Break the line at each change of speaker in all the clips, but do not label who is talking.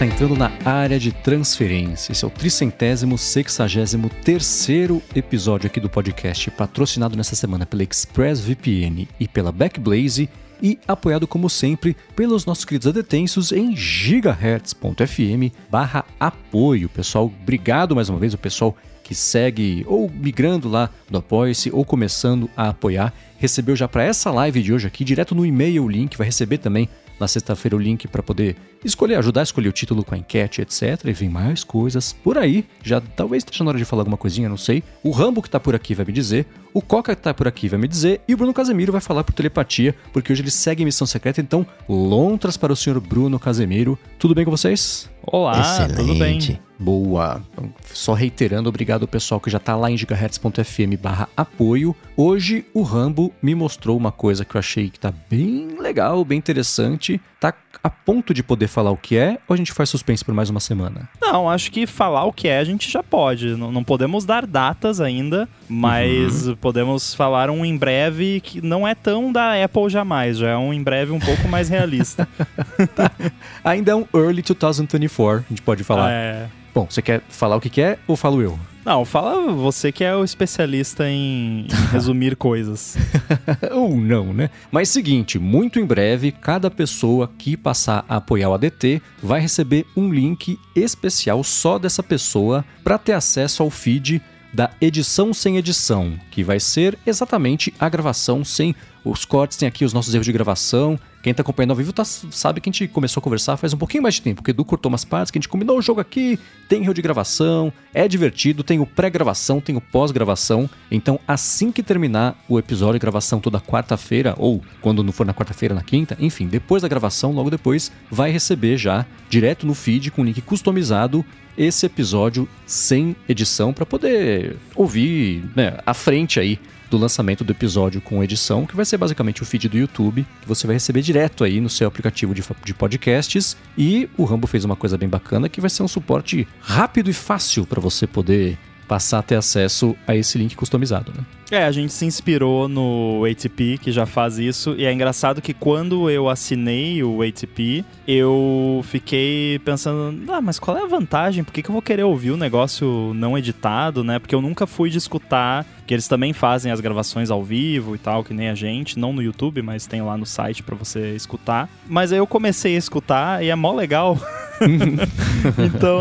está entrando na área de transferência. Esse é o tricentésimo, sexagésimo terceiro episódio aqui do podcast, patrocinado nessa semana pela ExpressVPN e pela Backblaze e apoiado como sempre pelos nossos queridos adetensos em gigahertz.fm barra apoio. Pessoal, obrigado mais uma vez o pessoal que segue ou migrando lá do Apoia-se ou começando a apoiar, recebeu já para essa live de hoje aqui, direto no e-mail o link, vai receber também na sexta-feira o link para poder escolher, ajudar a escolher o título com a enquete, etc. E vem mais coisas por aí. Já talvez esteja na hora de falar alguma coisinha, não sei. O Rambo que tá por aqui vai me dizer, o Coca que tá por aqui vai me dizer, e o Bruno Casemiro vai falar por telepatia, porque hoje ele segue missão secreta, então lontras para o senhor Bruno Casemiro. Tudo bem com vocês?
Olá, Excelente. tudo bem?
Boa. Então, só reiterando, obrigado ao pessoal que já tá lá em gigahertz.fm barra apoio. Hoje o Rambo me mostrou uma coisa que eu achei que tá bem legal, bem interessante. Tá a ponto de poder falar o que é ou a gente faz suspense por mais uma semana?
Não, acho que falar o que é a gente já pode. Não, não podemos dar datas ainda, mas uhum. podemos falar um em breve que não é tão da Apple jamais, já é um em breve um pouco mais realista.
tá. Ainda é um early 2024, a gente pode falar. É. Bom, você quer falar o que quer ou falo eu?
Não, fala você que é o especialista em, em resumir coisas.
Ou não, né? Mas seguinte, muito em breve, cada pessoa que passar a apoiar o ADT vai receber um link especial só dessa pessoa para ter acesso ao feed da edição sem edição, que vai ser exatamente a gravação sem os cortes, tem aqui os nossos erros de gravação. Quem tá acompanhando ao vivo tá, sabe que a gente começou a conversar faz um pouquinho mais de tempo, porque Edu cortou umas partes, que a gente combinou o jogo aqui, tem erro de gravação, é divertido, tem o pré-gravação, tem o pós-gravação. Então, assim que terminar o episódio gravação toda quarta-feira, ou quando não for na quarta-feira, na quinta, enfim, depois da gravação, logo depois, vai receber já, direto no feed, com link customizado, esse episódio sem edição para poder ouvir né, à frente aí do lançamento do episódio com edição, que vai ser basicamente o feed do YouTube, que você vai receber direto aí no seu aplicativo de, de podcasts. E o Rambo fez uma coisa bem bacana, que vai ser um suporte rápido e fácil para você poder passar a ter acesso a esse link customizado, né?
É, a gente se inspirou no ATP, que já faz isso, e é engraçado que quando eu assinei o ATP, eu fiquei pensando, ah, mas qual é a vantagem? Por que, que eu vou querer ouvir o negócio não editado, né? Porque eu nunca fui de escutar, que eles também fazem as gravações ao vivo e tal, que nem a gente, não no YouTube, mas tem lá no site para você escutar. Mas aí eu comecei a escutar e é mó legal. então,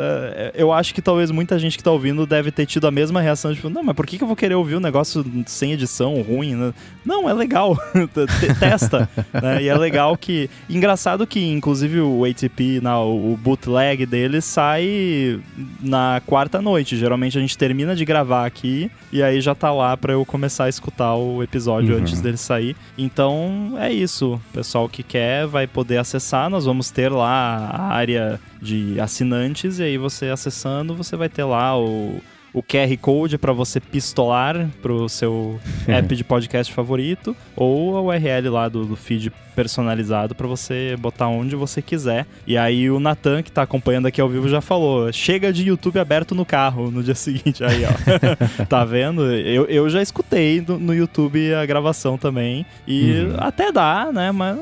é, eu acho que talvez muita gente que tá ouvindo deve ter tido a mesma reação, tipo, não, mas por que, que eu vou querer ouvir um negócio sem edição, ruim, né? Não, é legal. Testa. né? E é legal que. Engraçado que, inclusive, o ATP, na, o bootleg dele sai na quarta noite. Geralmente a gente termina de gravar aqui e aí já tá lá para eu começar a escutar o episódio uhum. antes dele sair. Então é isso. O pessoal que quer vai poder acessar. Nós vamos ter lá a área de assinantes e aí você acessando, você vai ter lá o o QR Code para você pistolar pro seu app de podcast favorito, ou a URL lá do, do feed personalizado para você botar onde você quiser. E aí o Natan, que tá acompanhando aqui ao vivo, já falou: chega de YouTube aberto no carro no dia seguinte. Aí, ó. tá vendo? Eu, eu já escutei no, no YouTube a gravação também. E uhum. até dá, né? Mas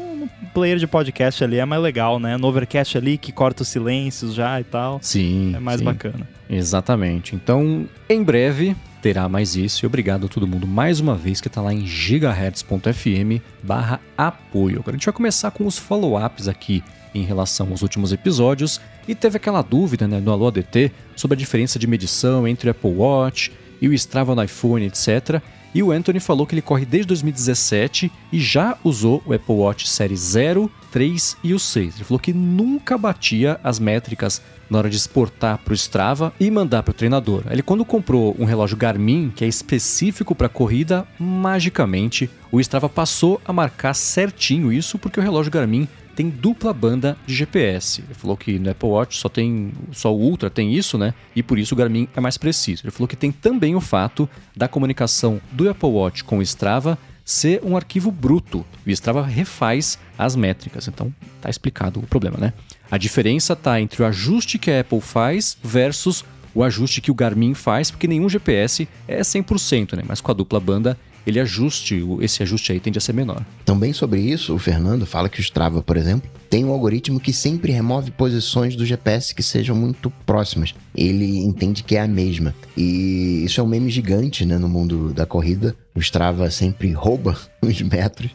player de podcast ali é mais legal, né? No Overcast ali que corta os silêncios já e tal.
Sim.
É mais
sim.
bacana.
Exatamente. Então, em breve terá mais isso. E obrigado a todo mundo mais uma vez que está lá em gigahertz.fm barra apoio. Agora a gente vai começar com os follow-ups aqui em relação aos últimos episódios. E teve aquela dúvida né, no Alô ADT sobre a diferença de medição entre o Apple Watch e o Strava no iPhone, etc. E o Anthony falou que ele corre desde 2017 e já usou o Apple Watch Série 0, 3 e o 6. Ele falou que nunca batia as métricas na hora de exportar para o Strava e mandar para o treinador. Ele quando comprou um relógio Garmin, que é específico para corrida, magicamente o Strava passou a marcar certinho isso porque o relógio Garmin tem dupla banda de GPS. Ele falou que no Apple Watch só tem só o Ultra tem isso, né? E por isso o Garmin é mais preciso. Ele falou que tem também o fato da comunicação do Apple Watch com o Strava ser um arquivo bruto. E o Strava refaz as métricas. Então, tá explicado o problema, né? A diferença tá entre o ajuste que a Apple faz versus o ajuste que o Garmin faz, porque nenhum GPS é 100%, né? Mas com a dupla banda, ele ajuste, esse ajuste aí tende a ser menor.
Também sobre isso, o Fernando fala que o Strava, por exemplo, tem um algoritmo que sempre remove posições do GPS que sejam muito próximas. Ele entende que é a mesma. E isso é um meme gigante né, no mundo da corrida. O Strava sempre rouba os metros.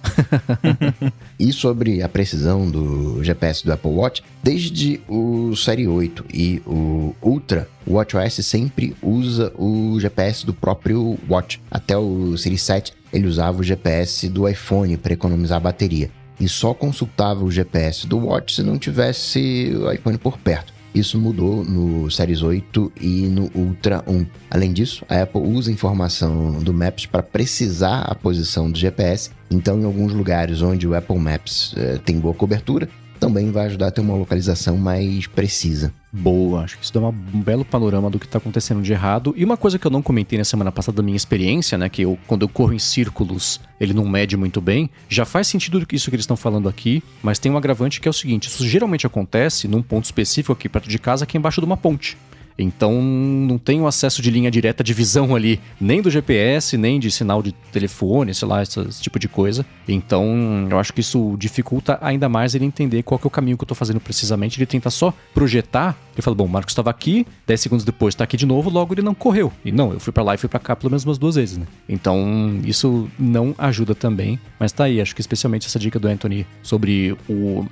e sobre a precisão do GPS do Apple Watch, desde o Série 8 e o Ultra, o WatchOS sempre usa o GPS do próprio Watch. Até o Series 7 ele usava o GPS do iPhone para economizar a bateria e só consultava o GPS do Watch se não tivesse o iPhone por perto. Isso mudou no Series 8 e no Ultra 1. Além disso, a Apple usa informação do Maps para precisar a posição do GPS. Então, em alguns lugares onde o Apple Maps eh, tem boa cobertura, também vai ajudar a ter uma localização mais precisa.
Boa, acho que isso dá um belo panorama do que está acontecendo de errado. E uma coisa que eu não comentei na semana passada da minha experiência, né? Que eu, quando eu corro em círculos, ele não mede muito bem. Já faz sentido isso que eles estão falando aqui, mas tem um agravante que é o seguinte: isso geralmente acontece num ponto específico aqui perto de casa, que é embaixo de uma ponte. Então não tem o acesso de linha direta de visão ali, nem do GPS, nem de sinal de telefone, sei lá, esse tipo de coisa. Então eu acho que isso dificulta ainda mais ele entender qual é o caminho que eu tô fazendo precisamente. Ele tenta só projetar. Ele fala, bom, o Marcos estava aqui, 10 segundos depois está aqui de novo, logo ele não correu. E não, eu fui para lá e fui para cá pelo menos umas duas vezes, né? Então isso não ajuda também. Mas tá aí, acho que especialmente essa dica do Anthony sobre o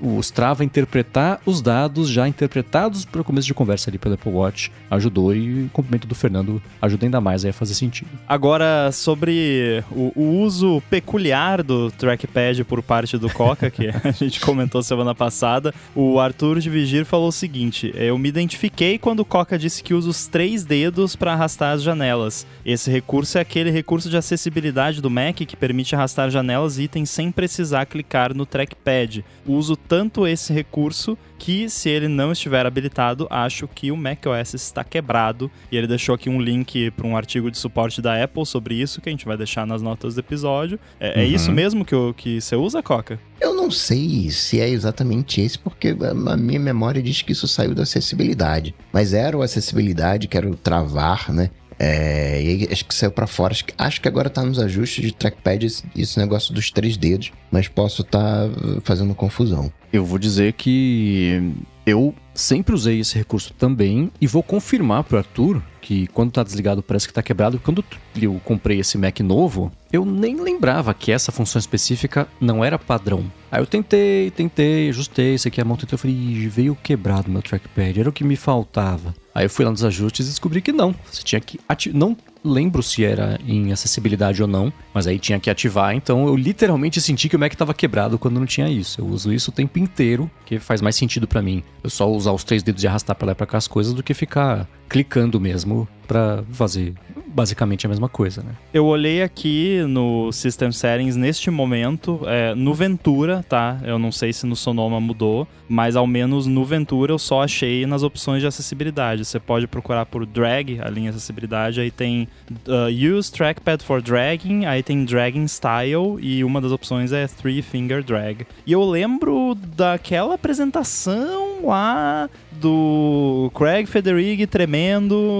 o Strava interpretar os dados já interpretados para o começo de conversa ali pelo Apple Watch ajudou e o cumprimento do Fernando ajuda ainda mais a fazer sentido.
Agora, sobre o, o, uso peculiar do trackpad por parte do Coca, que a gente comentou semana passada, o Arthur de Vigir falou o seguinte: eu me identifiquei quando o Coca disse que usa os três dedos para arrastar as janelas. Esse recurso é aquele recurso de acessibilidade do Mac que permite arrastar janelas e itens sem precisar clicar no trackpad. O uso tanto esse recurso que, se ele não estiver habilitado, acho que o macOS está quebrado. E ele deixou aqui um link para um artigo de suporte da Apple sobre isso, que a gente vai deixar nas notas do episódio. É, é uhum. é isso mesmo que, que você usa, Coca?
Eu não sei se é exatamente esse, porque a minha memória diz que isso saiu da acessibilidade. Mas era o acessibilidade, que era o travar, né? É, e acho que saiu para fora. Acho que, acho que agora tá nos ajustes de trackpad esse, esse negócio dos três dedos, mas posso estar tá fazendo confusão.
Eu vou dizer que eu sempre usei esse recurso também e vou confirmar pro Arthur que quando tá desligado parece que tá quebrado. Quando eu comprei esse Mac novo, eu nem lembrava que essa função específica não era padrão. Aí eu tentei, tentei, ajustei, isso aqui é a mão, tentei, eu falei, veio quebrado meu trackpad, era o que me faltava. Aí eu fui lá nos ajustes e descobri que não. Você tinha que ativar. Não lembro se era em acessibilidade ou não, mas aí tinha que ativar. Então eu literalmente senti que o Mac estava quebrado quando não tinha isso. Eu uso isso o tempo inteiro, que faz mais sentido para mim. Eu só usar os três dedos e arrastar para lá e pra cá as coisas do que ficar clicando mesmo para fazer basicamente a mesma coisa, né?
Eu olhei aqui no System Settings neste momento, é, no Ventura, tá? Eu não sei se no Sonoma mudou, mas ao menos no Ventura eu só achei nas opções de acessibilidade. Você pode procurar por drag, a linha acessibilidade, aí tem uh, Use Trackpad for Dragging, aí tem Dragging Style e uma das opções é Three Finger Drag. E eu lembro daquela apresentação lá do Craig Federighi tremendo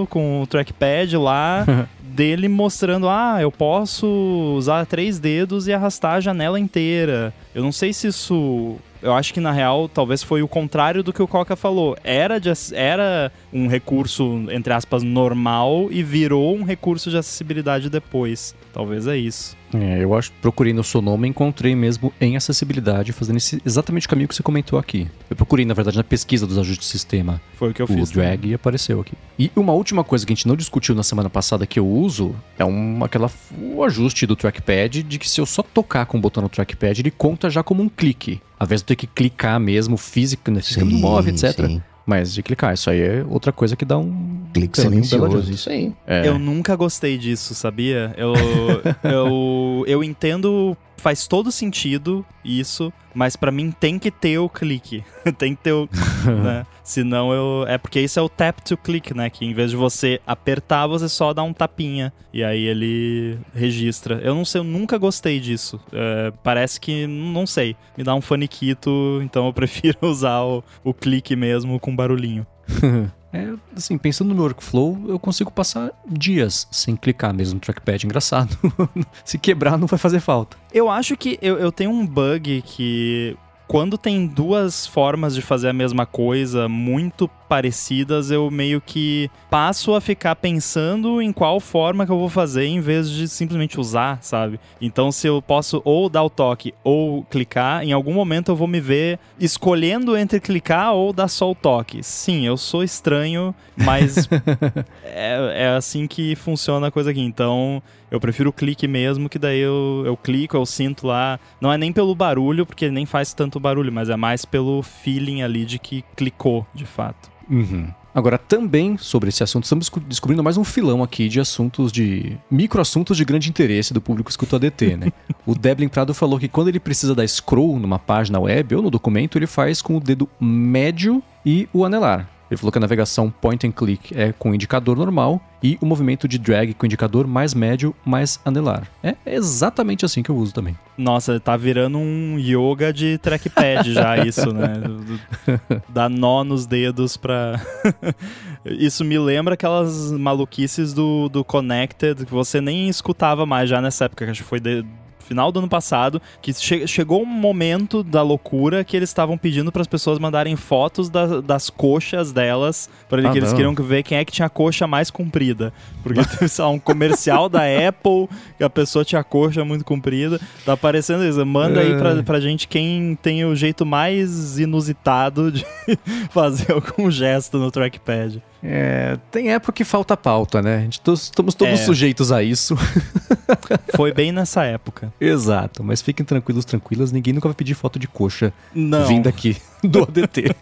com o trackpad lá, dele mostrando: ah, eu posso usar três dedos e arrastar a janela inteira. Eu não sei se isso eu acho que na real talvez foi o contrário do que o Coca falou. Era, de, era um recurso, entre aspas, normal e virou um recurso de acessibilidade depois. Talvez é isso.
É, eu acho procurei no Sonoma e encontrei mesmo em acessibilidade, fazendo esse, exatamente o caminho que você comentou aqui. Eu procurei, na verdade, na pesquisa dos ajustes de sistema.
Foi o que eu
o
fiz.
O drag também. e apareceu aqui. E uma última coisa que a gente não discutiu na semana passada que eu uso é um, aquela, o ajuste do trackpad de que se eu só tocar com o botão no trackpad, ele conta já como um clique. Ao invés de ter que clicar mesmo físico, né, sim, move, etc. Sim. Mas de clicar, isso aí é outra coisa que dá um.
Clique silencioso, isso aí.
É. Eu nunca gostei disso, sabia? Eu, eu, eu entendo faz todo sentido isso, mas para mim tem que ter o clique. tem que ter o. né? Senão eu. É porque isso é o tap to click, né? Que em vez de você apertar, você só dá um tapinha. E aí ele registra. Eu não sei, eu nunca gostei disso. É, parece que. Não sei. Me dá um faniquito, então eu prefiro usar o, o clique mesmo com barulhinho.
É, assim, pensando no meu workflow, eu consigo passar dias sem clicar mesmo no trackpad. Engraçado. Se quebrar, não vai fazer falta.
Eu acho que eu, eu tenho um bug que quando tem duas formas de fazer a mesma coisa muito parecidas, eu meio que passo a ficar pensando em qual forma que eu vou fazer em vez de simplesmente usar, sabe? Então, se eu posso ou dar o toque ou clicar, em algum momento eu vou me ver escolhendo entre clicar ou dar só o toque. Sim, eu sou estranho, mas é, é assim que funciona a coisa aqui. Então, eu prefiro o clique mesmo, que daí eu, eu clico, eu sinto lá. Não é nem pelo barulho, porque nem faz tanto barulho, mas é mais pelo feeling ali de que clicou, de fato.
Uhum. Agora, também sobre esse assunto, estamos descobrindo mais um filão aqui de assuntos de. microassuntos de grande interesse do público escuta ADT, né? o Deblin Prado falou que quando ele precisa dar scroll numa página web ou no documento, ele faz com o dedo médio e o anelar. Ele falou que a navegação point and click é com indicador normal e o movimento de drag com indicador mais médio, mais anelar. É exatamente assim que eu uso também.
Nossa, tá virando um yoga de trackpad já isso, né? Dá nó nos dedos pra... isso me lembra aquelas maluquices do, do Connected que você nem escutava mais já nessa época, que acho que foi de final do ano passado, que che chegou um momento da loucura que eles estavam pedindo para as pessoas mandarem fotos da, das coxas delas, para ah, que eles queriam ver quem é que tinha a coxa mais comprida. Porque teve só um comercial da Apple que a pessoa tinha a coxa muito comprida. Tá aparecendo isso. Manda é. aí pra, pra gente quem tem o jeito mais inusitado de fazer algum gesto no trackpad.
É, tem época que falta pauta, né? A gente estamos todos é. sujeitos a isso.
Foi bem nessa época.
Exato, mas fiquem tranquilos, tranquilas, ninguém nunca vai pedir foto de coxa Não. vindo aqui do ADT.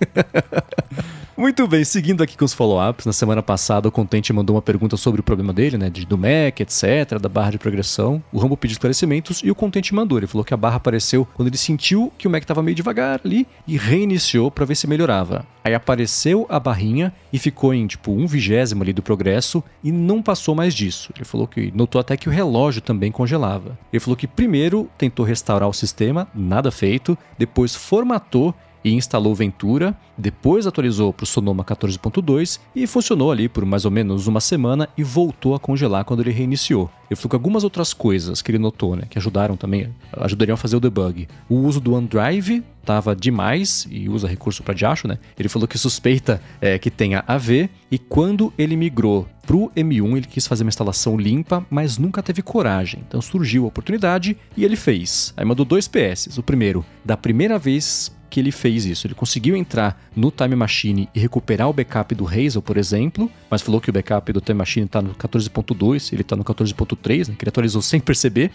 Muito bem, seguindo aqui com os follow-ups, na semana passada o Contente mandou uma pergunta sobre o problema dele, né, de, do Mac, etc, da barra de progressão. O Rambo pediu esclarecimentos e o Contente mandou. Ele falou que a barra apareceu quando ele sentiu que o Mac estava meio devagar ali e reiniciou para ver se melhorava. Aí apareceu a barrinha e ficou em tipo um vigésimo ali do progresso e não passou mais disso. Ele falou que notou até que o relógio também congelava. Ele falou que primeiro tentou restaurar o sistema, nada feito, depois formatou e instalou Ventura, depois atualizou para o Sonoma 14.2 e funcionou ali por mais ou menos uma semana e voltou a congelar quando ele reiniciou. Ele falou que algumas outras coisas que ele notou, né, que ajudaram também, ajudariam a fazer o debug. O uso do OneDrive estava demais e usa recurso para diacho, né? Ele falou que suspeita é, que tenha AV e quando ele migrou pro M1 ele quis fazer uma instalação limpa, mas nunca teve coragem. Então surgiu a oportunidade e ele fez. Aí mandou dois PS. O primeiro, da primeira vez que ele fez isso. Ele conseguiu entrar no Time Machine e recuperar o backup do Hazel, por exemplo, mas falou que o backup do Time Machine está no 14.2, ele está no 14.3, né, que ele atualizou sem perceber.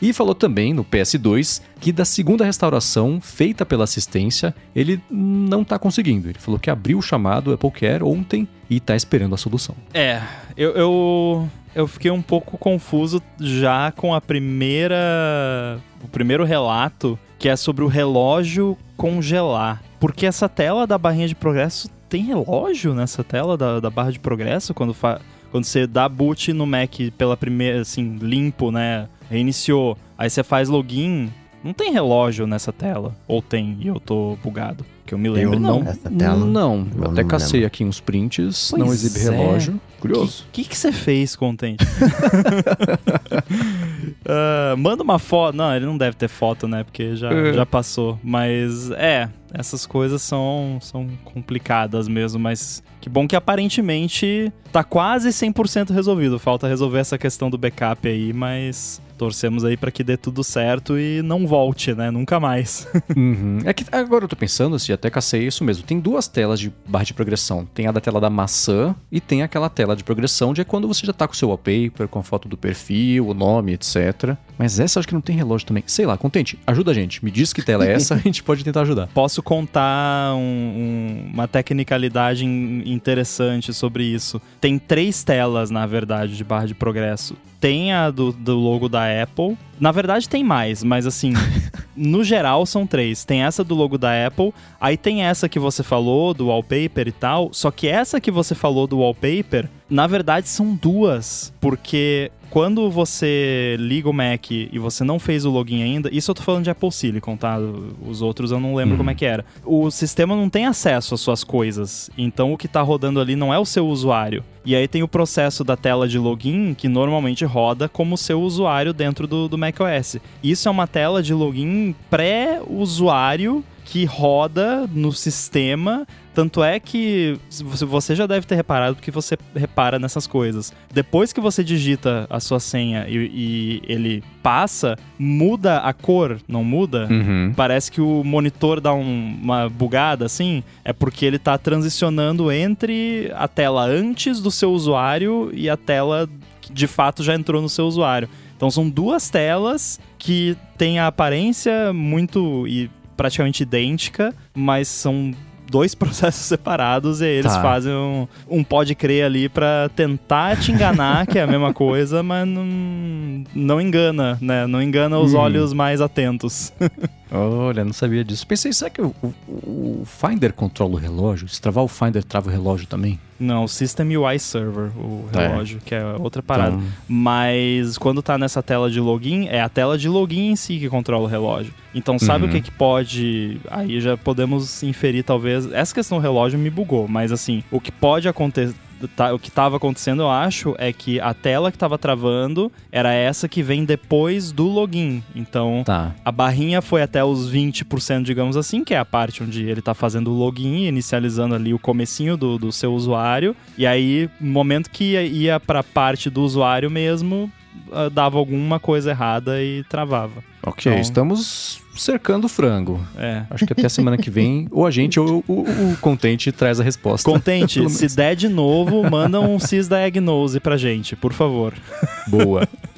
E falou também no PS2 que da segunda restauração feita pela assistência, ele não está conseguindo. Ele falou que abriu o chamado Apple Care ontem e está esperando a solução.
É, eu, eu, eu fiquei um pouco confuso já com a primeira. O primeiro relato que é sobre o relógio congelar. Porque essa tela da barrinha de progresso tem relógio nessa tela da, da barra de progresso quando, quando você dá boot no Mac pela primeira, assim, limpo, né? Reiniciou. Aí você faz login. Não tem relógio nessa tela. Ou tem e eu tô bugado. Que eu me lembro.
Eu
não.
Essa tela, não. Eu, até cacei lembro. aqui uns prints. Pois não exibe é. relógio.
Curioso. O que, que, você fez, Contente? uh, manda uma foto. Não, ele não deve ter foto, né? Porque já, é. já passou. Mas é, essas coisas são, são complicadas mesmo. Mas que bom que aparentemente tá quase 100% resolvido. Falta resolver essa questão do backup aí, mas torcemos aí para que dê tudo certo e não volte, né? Nunca mais.
uhum. É que agora eu tô pensando, assim, até cacei isso mesmo. Tem duas telas de barra de progressão. Tem a da tela da maçã e tem aquela tela de progressão de é quando você já tá com o seu wallpaper, com a foto do perfil, o nome, etc. Mas essa acho que não tem relógio também. Sei lá, contente. Ajuda a gente. Me diz que tela é essa, a gente pode tentar ajudar.
Posso contar um, um, uma tecnicalidade interessante sobre isso. Tem três telas, na verdade, de barra de progresso. Tem a do, do logo da Apple, Na verdade tem mais, mas assim, no geral são três. Tem essa do logo da Apple, aí tem essa que você falou do wallpaper e tal, só que essa que você falou do wallpaper, na verdade são duas, porque quando você liga o Mac e você não fez o login ainda, isso eu tô falando de Apple Silicon, tá? Os outros eu não lembro
Uhum.
como é que era. O sistema não tem acesso às suas coisas, então o que tá rodando ali não é o seu usuário. E aí tem o processo da tela de login que normalmente roda como seu usuário dentro do, do macOS. Isso é uma tela de login pré-usuário que roda no sistema. Tanto é que você- já deve ter reparado porque você repara nessas coisas. Depois que você digita a sua senha e, e ele passa, muda a cor, não muda?
Uhum.
Parece que o monitor dá um- uma bugada assim, é porque ele tá transicionando entre a tela antes do seu usuário e a tela que de fato já entrou no seu usuário. Então são duas telas que têm a aparência muito e praticamente idêntica, mas são dois processos separados e eles
Tá.
fazem um, um pode crer ali pra tentar te enganar que é a mesma coisa, mas não, não engana, né? Não engana os
Hum.
olhos mais atentos.
Olha, não sabia disso. Pensei, será que o, o- o Finder controla o relógio? Se travar o Finder, trava o relógio também?
Não, o System UI Server, o
É.
relógio, que é outra parada.
Então,
Mas quando tá nessa tela de login, é a tela de login em si que controla o relógio. Então sabe
Uhum.
o que que pode. Aí já podemos inferir, talvez. Essa questão do relógio me bugou, mas assim, o que pode acontecer. Tá- o que estava acontecendo, eu acho, é que a tela que estava travando era essa que vem depois do login. Então,
tá.
a barrinha foi até os 20%, digamos assim, que é a parte onde ele tá fazendo o login, inicializando ali o comecinho do, do seu usuário. E aí, no momento que ia, ia pra parte do usuário mesmo, dava alguma coisa errada e travava.
Ok,
Então-
estamos cercando o frango.
É.
Acho que até semana que vem, ou a gente ou o, o, Contente traz a resposta.
Contente, se der de novo, manda um Cisdiagnose pra gente, por favor.
Boa.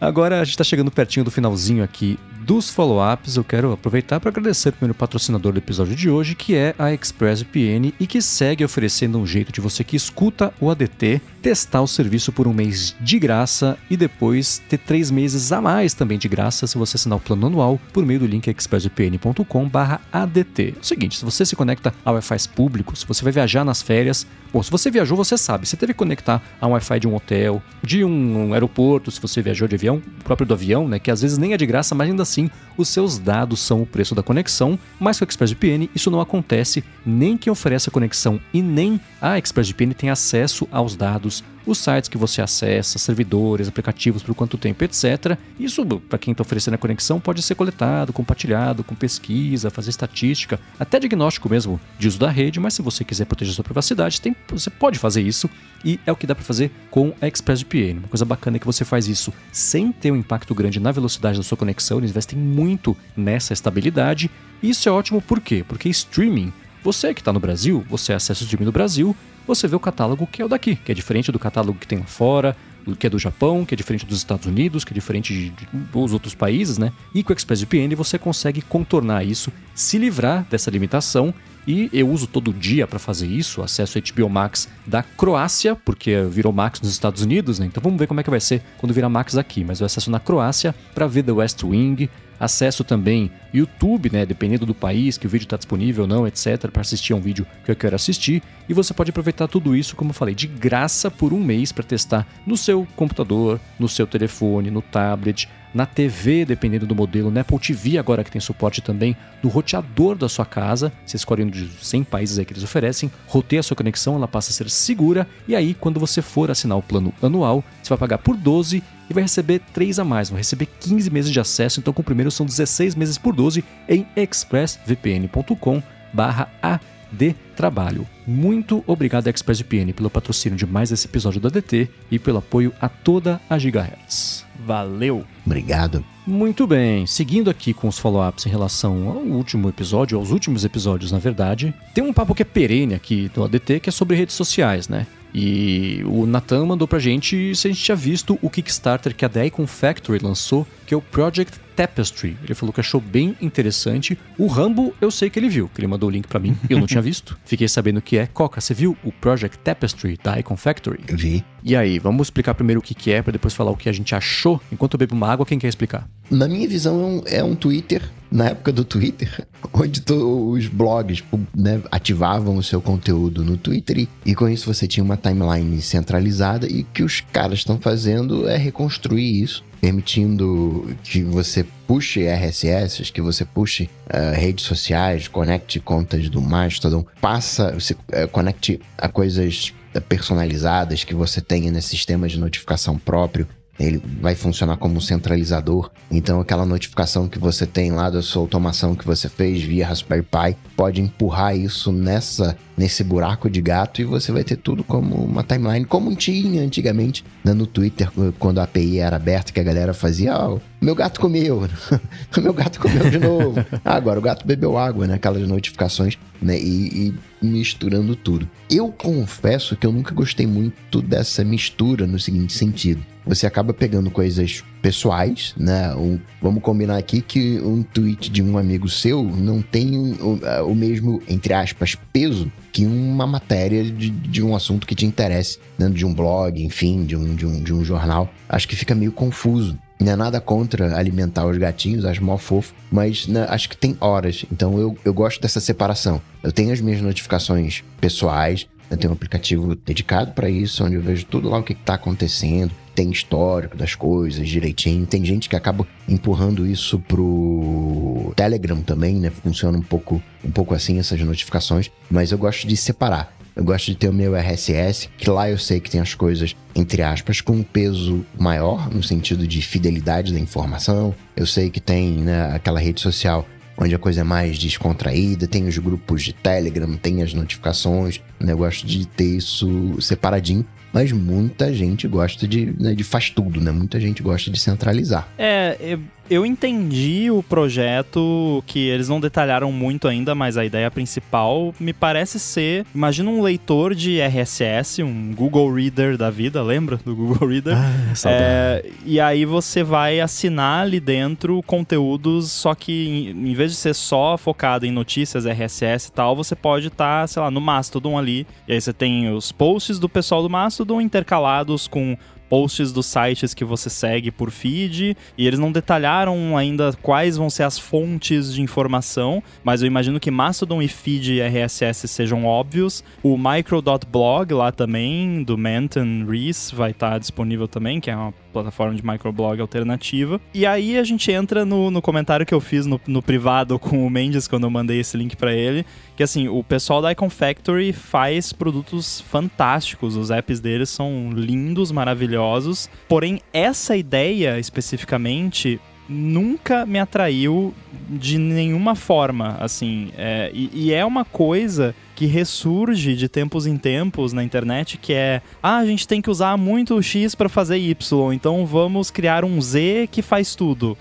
Agora a gente tá chegando pertinho do finalzinho aqui dos follow-ups. Eu quero aproveitar para agradecer o primeiro patrocinador do episódio de hoje, que é a ExpressVPN e que segue oferecendo um jeito de você que escuta o ADT testar o serviço por um mês de graça e depois ter três meses a mais também de graça se você assinar o plano anual por meio do link expressvpn.com/adt. É o seguinte, se você se conecta a Wi-Fi públicos, se você vai viajar nas férias, bom, se você viajou, você sabe, você teve que conectar a um Wi-Fi de um hotel, de um aeroporto, se você viajou de avião, o próprio do avião, né, que às vezes nem é de graça, mas ainda assim os seus dados são o preço da conexão, mas com o ExpressVPN isso não acontece, nem quem oferece a conexão e nem a ExpressVPN tem acesso aos dados, os sites que você acessa, servidores, aplicativos, por quanto tempo, etc. Isso, para quem está oferecendo a conexão, pode ser coletado, compartilhado, com pesquisa, fazer estatística, até diagnóstico mesmo de uso da rede, mas se você quiser proteger sua privacidade, tem- você pode fazer isso e é o que dá para fazer com a ExpressVPN. Uma coisa bacana é que você faz isso sem ter um impacto grande na velocidade da sua conexão, eles investem muito nessa estabilidade. E isso é ótimo por quê? Porque streaming, você que está no Brasil, você acessa o streaming do Brasil, você vê o catálogo que é o daqui, que é diferente do catálogo que tem lá fora, que é do Japão, que é diferente dos Estados Unidos, que é diferente de, de- dos outros países, né? E com o ExpressVPN você consegue contornar isso, se livrar dessa limitação. E eu uso todo dia para fazer isso, acesso ao HBO Max da Croácia, porque virou Max nos Estados Unidos, né? Então vamos ver como é que vai ser quando virar Max aqui. Mas eu acesso na Croácia para ver The West Wing, acesso também YouTube, né, dependendo do país que o vídeo está disponível ou não, etc, para assistir a um vídeo que eu quero assistir, e você pode aproveitar tudo isso, como eu falei, de graça por um mês para testar no seu computador, no seu telefone, no tablet, na TV, dependendo do modelo, na Apple TV agora que tem suporte também, no roteador da sua casa, você escolhe um dos 100 países aí que eles oferecem, roteia a sua conexão, ela passa a ser segura, e aí quando você for assinar o plano anual, você vai pagar por 12 e vai receber 3 a mais, vai receber 15 meses de acesso, então com o primeiro são 16 meses por 12 em expressvpn.com barra AD Trabalho. Muito obrigado ExpressVPN pelo patrocínio de mais esse episódio do ADT e pelo apoio a toda a Gigahertz.
Valeu!
Obrigado.
Muito bem, seguindo aqui com os follow-ups em relação ao último episódio, aos últimos episódios, na verdade, tem um papo que é perene aqui do ADT, que é sobre redes sociais, né? E o Nathan mandou pra gente se a gente tinha visto o Kickstarter que a The Icon Factory lançou, que é o Project Tapestry. Ele falou que achou bem interessante. O Rambo, eu sei que ele viu, que ele mandou o link para mim, eu não tinha visto. Fiquei sabendo que é. Coca, você viu o Project Tapestry da Icon Factory?
Vi.
E aí, vamos explicar primeiro o que, que é, para depois falar o que a gente achou. Enquanto eu bebo uma água, quem quer explicar?
Na minha visão, é um, é um Twitter, na época do Twitter, onde os blogs né, ativavam o seu conteúdo no Twitter e, com isso você tinha uma timeline centralizada e o que os caras estão fazendo é reconstruir isso permitindo que você puxe RSS, que você puxe uh, redes sociais, conecte contas do Mastodon, passa, se uh, conecte a coisas personalizadas que você tenha nesse sistema de notificação próprio ele vai funcionar como um centralizador. Então, aquela notificação que você tem lá da sua automação que você fez via Raspberry Pi pode empurrar isso nessa nesse buraco de gato e você vai ter tudo como uma timeline, como tinha antigamente né, no Twitter, quando a API era aberta, que a galera fazia, oh, meu gato comeu, meu gato comeu de novo. Ah, agora o gato bebeu água, né? Aquelas notificações, né? E, e, misturando tudo. Eu confesso que eu nunca gostei muito dessa mistura no seguinte sentido. Você acaba pegando coisas pessoais, né? Um, vamos combinar aqui que um tweet de um amigo seu não tem o, o mesmo, entre aspas, peso que uma matéria de, de um assunto que te interesse, dentro de um blog, enfim, de um, de um, de um jornal. Acho que fica meio confuso. Não é nada contra alimentar os gatinhos, acho mó fofo, mas né, acho que tem horas. Então eu, eu gosto dessa separação. Eu tenho as minhas notificações pessoais, eu tenho um aplicativo dedicado para isso, onde eu vejo tudo lá o que está acontecendo, tem histórico das coisas direitinho. Tem gente que acaba empurrando isso pro Telegram também, né? Funciona um pouco, um pouco assim essas notificações, mas eu gosto de separar. Eu gosto de ter o meu RSS, que lá eu sei que tem as coisas, entre aspas, com um peso maior, no sentido de fidelidade da informação. Eu sei que tem né, aquela rede social onde a coisa é mais descontraída, tem os grupos de Telegram, tem as notificações. Né, eu gosto de ter isso separadinho mas muita gente gosta de, né, de faz tudo, né? Muita gente gosta de centralizar.
É, eu entendi o projeto, que eles não detalharam muito ainda, mas a ideia principal me parece ser. Imagina um leitor de RSS, um Google Reader da vida, lembra do Google Reader?
Ah,
é, e aí você vai assinar ali dentro conteúdos, só que em, em vez de ser só focado em notícias, RSS e tal, você pode estar, tá, sei lá, no Mastodon ali. E aí você tem os posts do pessoal do Mastodon intercalados com posts dos sites que você segue por feed, e eles não detalharam ainda quais vão ser as fontes de informação, mas eu imagino que Mastodon e feed RSS sejam óbvios. O micro.blog lá também, do Manton Reese, vai estar disponível também, que é uma plataforma de microblog alternativa. E aí a gente entra no, no comentário que eu fiz no, no privado com o Mendes quando eu mandei esse link para ele, que assim, o pessoal da Icon Factory faz produtos fantásticos, os apps deles são lindos, maravilhosos, porém essa ideia especificamente nunca me atraiu de nenhuma forma, assim, é, e, e é uma coisa que ressurge de tempos em tempos na internet, que é, ah, a gente tem que usar muito o X para fazer Y, então vamos criar um Z que faz tudo.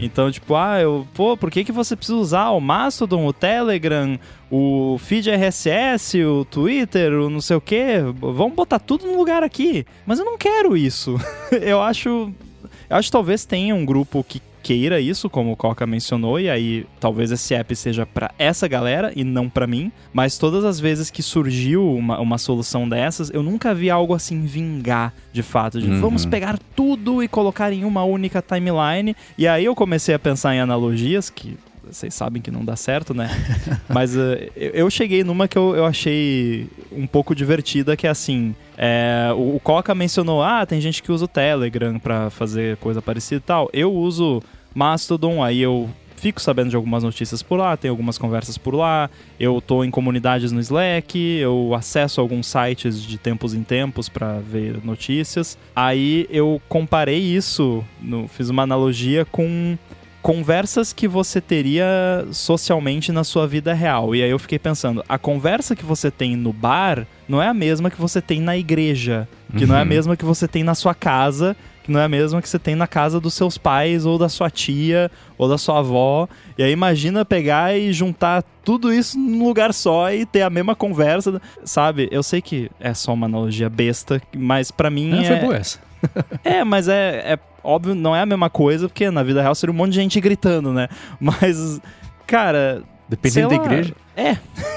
Então, tipo, ah, eu, pô, por que, que você precisa usar o Mastodon, o Telegram, o feed RSS, o Twitter, o não sei o quê? Vamos botar tudo no lugar aqui. Mas eu não quero isso. eu acho. Eu acho que talvez tenha um grupo que queira isso, como o Coca mencionou, e aí talvez esse app seja para essa galera e não para mim. Mas todas as vezes que surgiu uma, uma solução dessas, eu nunca vi algo assim vingar de fato. De uhum. vamos pegar tudo e colocar em uma única timeline. E aí eu comecei a pensar em analogias que vocês sabem que não dá certo, né? Mas uh, eu cheguei numa que eu, eu achei um pouco divertida, que é assim. É, o, o, Coca mencionou, ah, tem gente que usa o Telegram para fazer coisa parecida e tal. Eu uso Mastodon, aí eu fico sabendo de algumas notícias por lá, tem algumas conversas por lá, eu tô em comunidades no Slack, eu acesso alguns sites de tempos em tempos para ver notícias. Aí eu comparei isso, no, fiz uma analogia com conversas que você teria socialmente na sua vida real. E aí eu fiquei pensando, a conversa que você tem no bar não é a mesma que você tem na igreja, que não é a
Uhum.
mesma que você tem na sua casa, que não é a mesma que você tem na casa dos seus pais, ou da sua tia, ou da sua avó. E aí imagina pegar e juntar tudo isso num lugar só e ter a mesma conversa, sabe? Eu sei que é só uma analogia besta, mas pra mim é...
foi boa essa.
É, mas é, é óbvio, não é a mesma coisa, porque na vida real seria um monte de gente gritando, né? Mas, cara,
Dependendo da igreja.
É.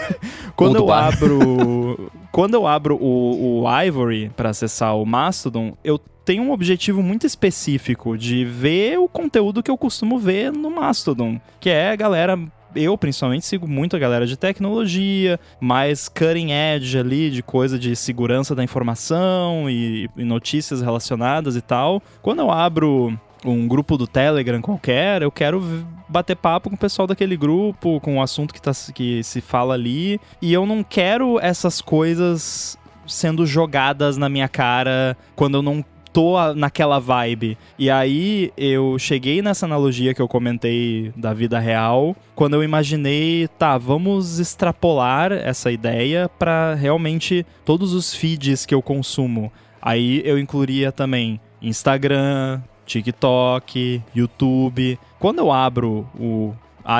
quando
do
eu abro. quando eu abro o, o Ivory pra acessar o Mastodon, eu tenho um objetivo muito específico de ver o conteúdo que eu costumo ver no Mastodon, que é a galera. Eu, principalmente, sigo muito a galera de tecnologia, mais cutting edge ali, de coisa de segurança da informação e, e notícias relacionadas e tal. Quando eu abro um grupo do Telegram qualquer, eu quero bater papo com o pessoal daquele grupo, com o assunto que, tá, que se fala ali. E eu não quero essas coisas sendo jogadas na minha cara quando eu não tô naquela vibe. E aí eu cheguei nessa analogia que eu comentei da vida real, quando eu imaginei, tá, vamos extrapolar essa ideia para realmente todos os feeds que eu consumo. Aí eu incluiria também Instagram, TikTok, YouTube. Quando eu abro o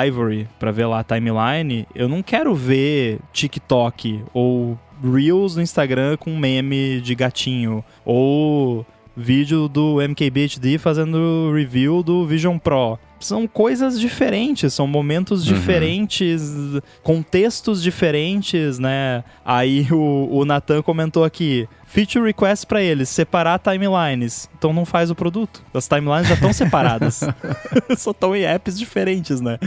Ivory pra ver lá a timeline, eu não quero ver TikTok ou Reels no Instagram com meme de gatinho ou vídeo do MKBHD fazendo review do Vision Pro. São coisas diferentes, são momentos
Uhum.
diferentes, contextos diferentes, né? Aí o, o Nathan comentou aqui: feature request pra eles, separar timelines. Então não faz o produto. As timelines já estão separadas. Só estão em apps diferentes, né?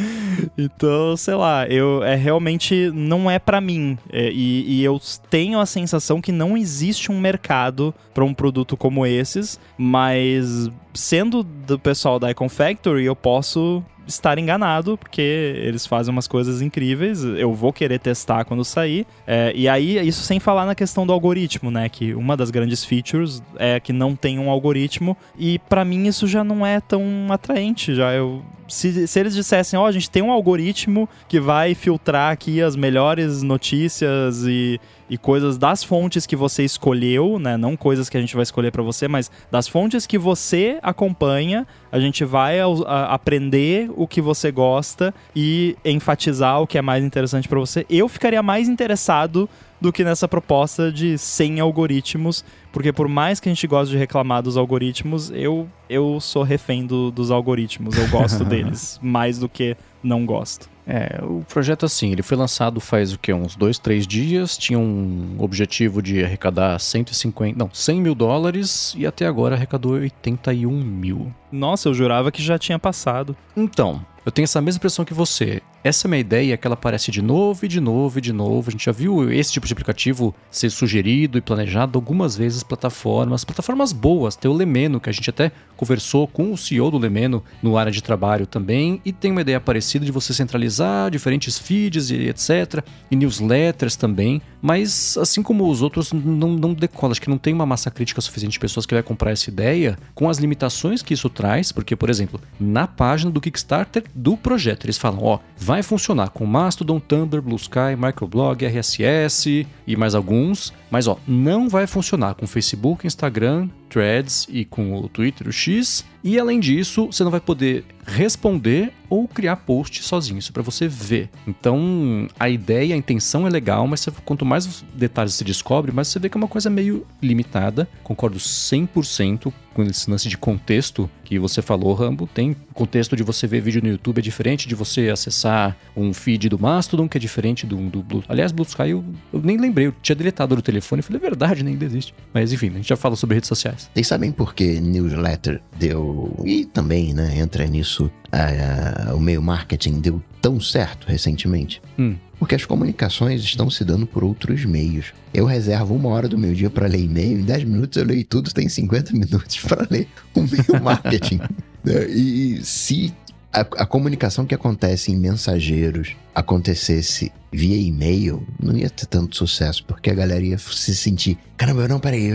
Então, sei lá, eu é realmente não é pra mim. É, e, e eu tenho a sensação que não existe um mercado pra um produto como esses, mas sendo do pessoal da Icon Factory, eu posso estar enganado, porque eles fazem umas coisas incríveis. Eu vou querer testar quando sair. É, e aí, isso sem falar na questão do algoritmo, né? Que uma das grandes features é que não tem um algoritmo. E pra mim isso já não é tão atraente. Já eu. Se, se eles dissessem, ó, a gente tem um algoritmo que vai filtrar aqui as melhores notícias e, e coisas das fontes que você escolheu, né? Não coisas que a gente vai escolher pra você, mas das fontes que você acompanha, a gente vai au- a- aprender o que você gosta e enfatizar o que é mais interessante pra você. Eu ficaria mais interessado do que nessa proposta de 100 algoritmos, porque por mais que a gente goste de reclamar dos algoritmos, eu, eu sou refém do- dos algoritmos, eu gosto deles, mais do que não gosto.
É, o projeto assim, ele foi lançado faz o quê? Uns dois, três dias, tinha um objetivo de arrecadar 150, não, 100 mil dólares e até agora arrecadou 81 mil.
Nossa, eu jurava que já tinha passado.
Então, eu tenho essa mesma impressão que você. Essa é minha ideia, que ela aparece de novo e de novo e de novo. A gente já viu esse tipo de aplicativo ser sugerido e planejado algumas vezes plataformas, plataformas boas. Tem o Lemeno, que a gente até conversou com o CEO do Lemeno no área de trabalho também, e tem uma ideia parecida de você centralizar diferentes feeds e etc, e newsletters também, mas assim como os outros não, não decola, acho que não tem uma massa crítica suficiente de pessoas que vai comprar essa ideia, com as limitações que isso porque, por exemplo, na página do Kickstarter do projeto, eles falam, ó, vai funcionar com Mastodon, Tumblr, Blue Sky, Microblog, RSS e mais alguns, mas ó, não vai funcionar com Facebook, Instagram, Threads e com o Twitter, o X. E além disso, você não vai poder responder ou criar post sozinho, isso é para você ver. Então, a ideia, a intenção é legal, mas você- quanto mais detalhes você descobre, mais você vê que é uma coisa meio limitada. Concordo 100% com esse lance de contexto que você falou, Rambo. Tem contexto de você ver vídeo no YouTube é diferente de você acessar um feed do Mastodon, que é diferente do, do Blue. Aliás, Blue Sky eu, eu nem lembrei, eu tinha deletado no telefone. Eu falei, é verdade, nem existe. Mas enfim, a gente já fala sobre redes sociais.
Vocês sabem por que newsletter deu. E também, né? Entra nisso ah, o meio marketing deu tão certo recentemente?
Hum.
Porque as comunicações estão se dando por outros meios. Eu reservo uma hora do meu dia para ler e-mail, em 10 minutos eu leio tudo, tem 50 minutos para ler o meio marketing. Né? e se a, a comunicação que acontece em mensageiros acontecesse via e-mail, não ia ter tanto sucesso, porque a galera ia se sentir: caramba, não, peraí,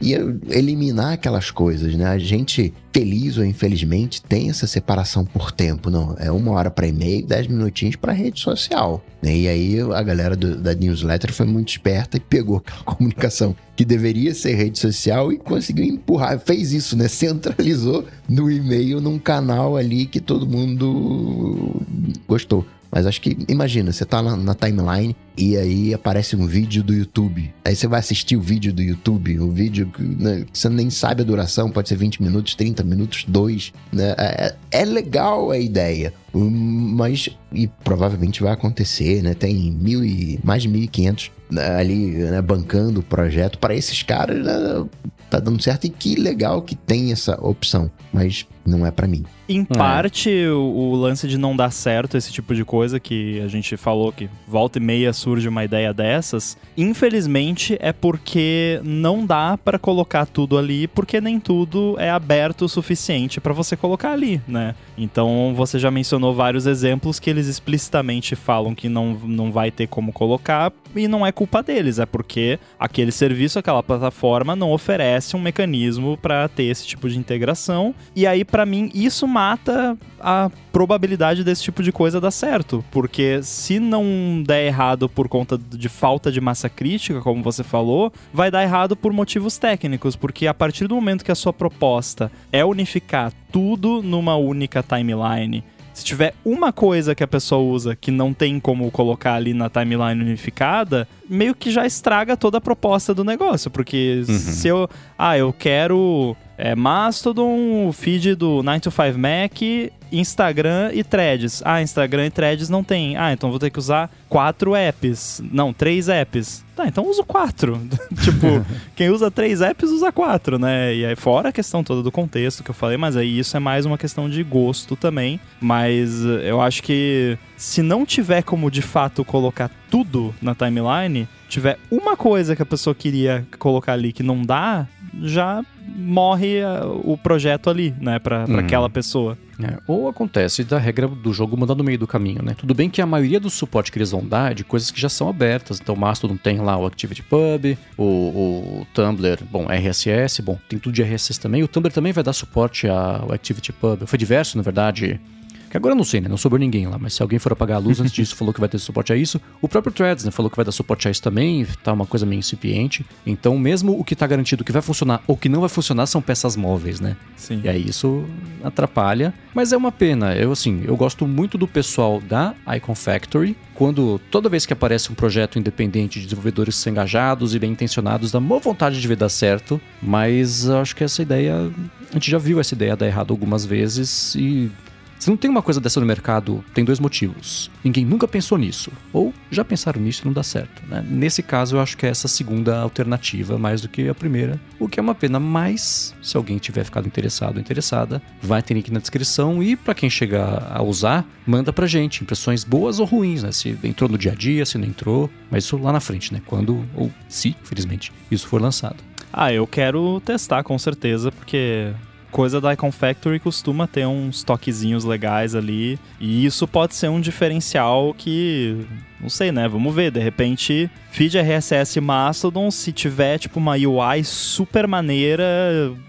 ia eliminar aquelas coisas, né? A gente, feliz ou infelizmente, tem essa separação por tempo, não. É uma hora para e-mail, dez minutinhos para rede social. Né? E aí a galera do, da newsletter foi muito esperta e pegou aquela comunicação que deveria ser rede social e conseguiu empurrar, fez isso, né? Centralizou no e-mail num canal ali que todo mundo gostou. Mas acho que, imagina, você tá na, na, timeline e aí aparece um vídeo do YouTube. Aí você vai assistir o vídeo do YouTube, o vídeo né, que você nem sabe a duração, pode ser 20 minutos, 30 minutos, 2. Né? É, é legal a ideia, mas e provavelmente vai acontecer, né? Tem mil e, mais de 1.500 né, ali né, bancando o projeto. Para esses caras, né, tá dando certo e que legal que tem essa opção. Mas não é para mim.
Em é. parte, o, o, lance de não dar certo, esse tipo de coisa que a gente falou que volta e meia surge uma ideia dessas, infelizmente é porque não dá para colocar tudo ali, porque nem tudo é aberto o suficiente para você colocar ali, né? Então você já mencionou vários exemplos que eles explicitamente falam que não, não vai ter como colocar e não é culpa deles, é porque aquele serviço, aquela plataforma não oferece um mecanismo para ter esse tipo de integração. E aí, para mim, isso mata a probabilidade desse tipo de coisa dar certo. Porque se não der errado por conta de falta de massa crítica, como você falou, vai dar errado por motivos técnicos. Porque a partir do momento que a sua proposta é unificar tudo numa única timeline se tiver uma coisa que a pessoa usa que não tem como colocar ali na timeline unificada, meio que já estraga toda a proposta do negócio. Porque uhum. se eu. Ah, eu quero é, Mastodon, o feed do 9 to 5 Mac, Instagram e Threads. Ah, Instagram e Threads não tem. Ah, então vou ter que usar quatro apps. Não, três apps. Tá, então uso quatro. tipo, quem usa três apps usa quatro, né? E aí, fora a questão toda do contexto que eu falei, mas aí isso é mais uma questão de gosto também. Mas eu acho que se não tiver como de fato colocar tudo na timeline, tiver uma coisa que a pessoa queria colocar ali que não dá, já morre uh, o projeto ali, né, pra, pra uhum. aquela pessoa.
É, ou acontece da regra do jogo mudar no meio do caminho, né? Tudo bem que a maioria do suporte que eles vão dar é de coisas que já são abertas. Então o Mastodon tem lá o ActivityPub, o, o Tumblr, bom, RSS, bom, tem tudo de RSS também. O Tumblr também vai dar suporte ao ActivityPub. Foi diverso, na verdade, que agora eu não sei, né? Não sobrou ninguém lá, mas se alguém for apagar a luz antes disso, falou que vai ter suporte a isso. O próprio Threads, né? Falou que vai dar suporte a isso também, tá uma coisa meio incipiente. Então, mesmo o que tá garantido que vai funcionar ou que não vai funcionar são peças móveis, né?
Sim.
E aí isso atrapalha. Mas é uma pena. Eu, assim, eu gosto muito do pessoal da Icon Factory. Quando toda vez que aparece um projeto independente de desenvolvedores engajados e bem intencionados, dá uma vontade de ver dar certo. Mas acho que essa ideia. A gente já viu essa ideia dar errado algumas vezes e se não tem uma coisa dessa no mercado, tem dois motivos. Ninguém nunca pensou nisso, ou já pensaram nisso e não dá certo. Né? Nesse caso, eu acho que é essa segunda alternativa mais do que a primeira, o que é uma pena, mas se alguém tiver ficado interessado ou interessada, vai ter link na descrição e para quem chegar a usar, manda pra gente impressões boas ou ruins, né? Se entrou no dia a dia, se não entrou, mas isso lá na frente, né? Quando ou se, felizmente, isso for lançado.
Ah, eu quero testar com certeza, porque coisa da Icon Factory costuma ter uns toquezinhos legais ali. E isso pode ser um diferencial que. Não sei, né? Vamos ver. De repente, feed RSS Mastodon, se tiver tipo uma UI super maneira,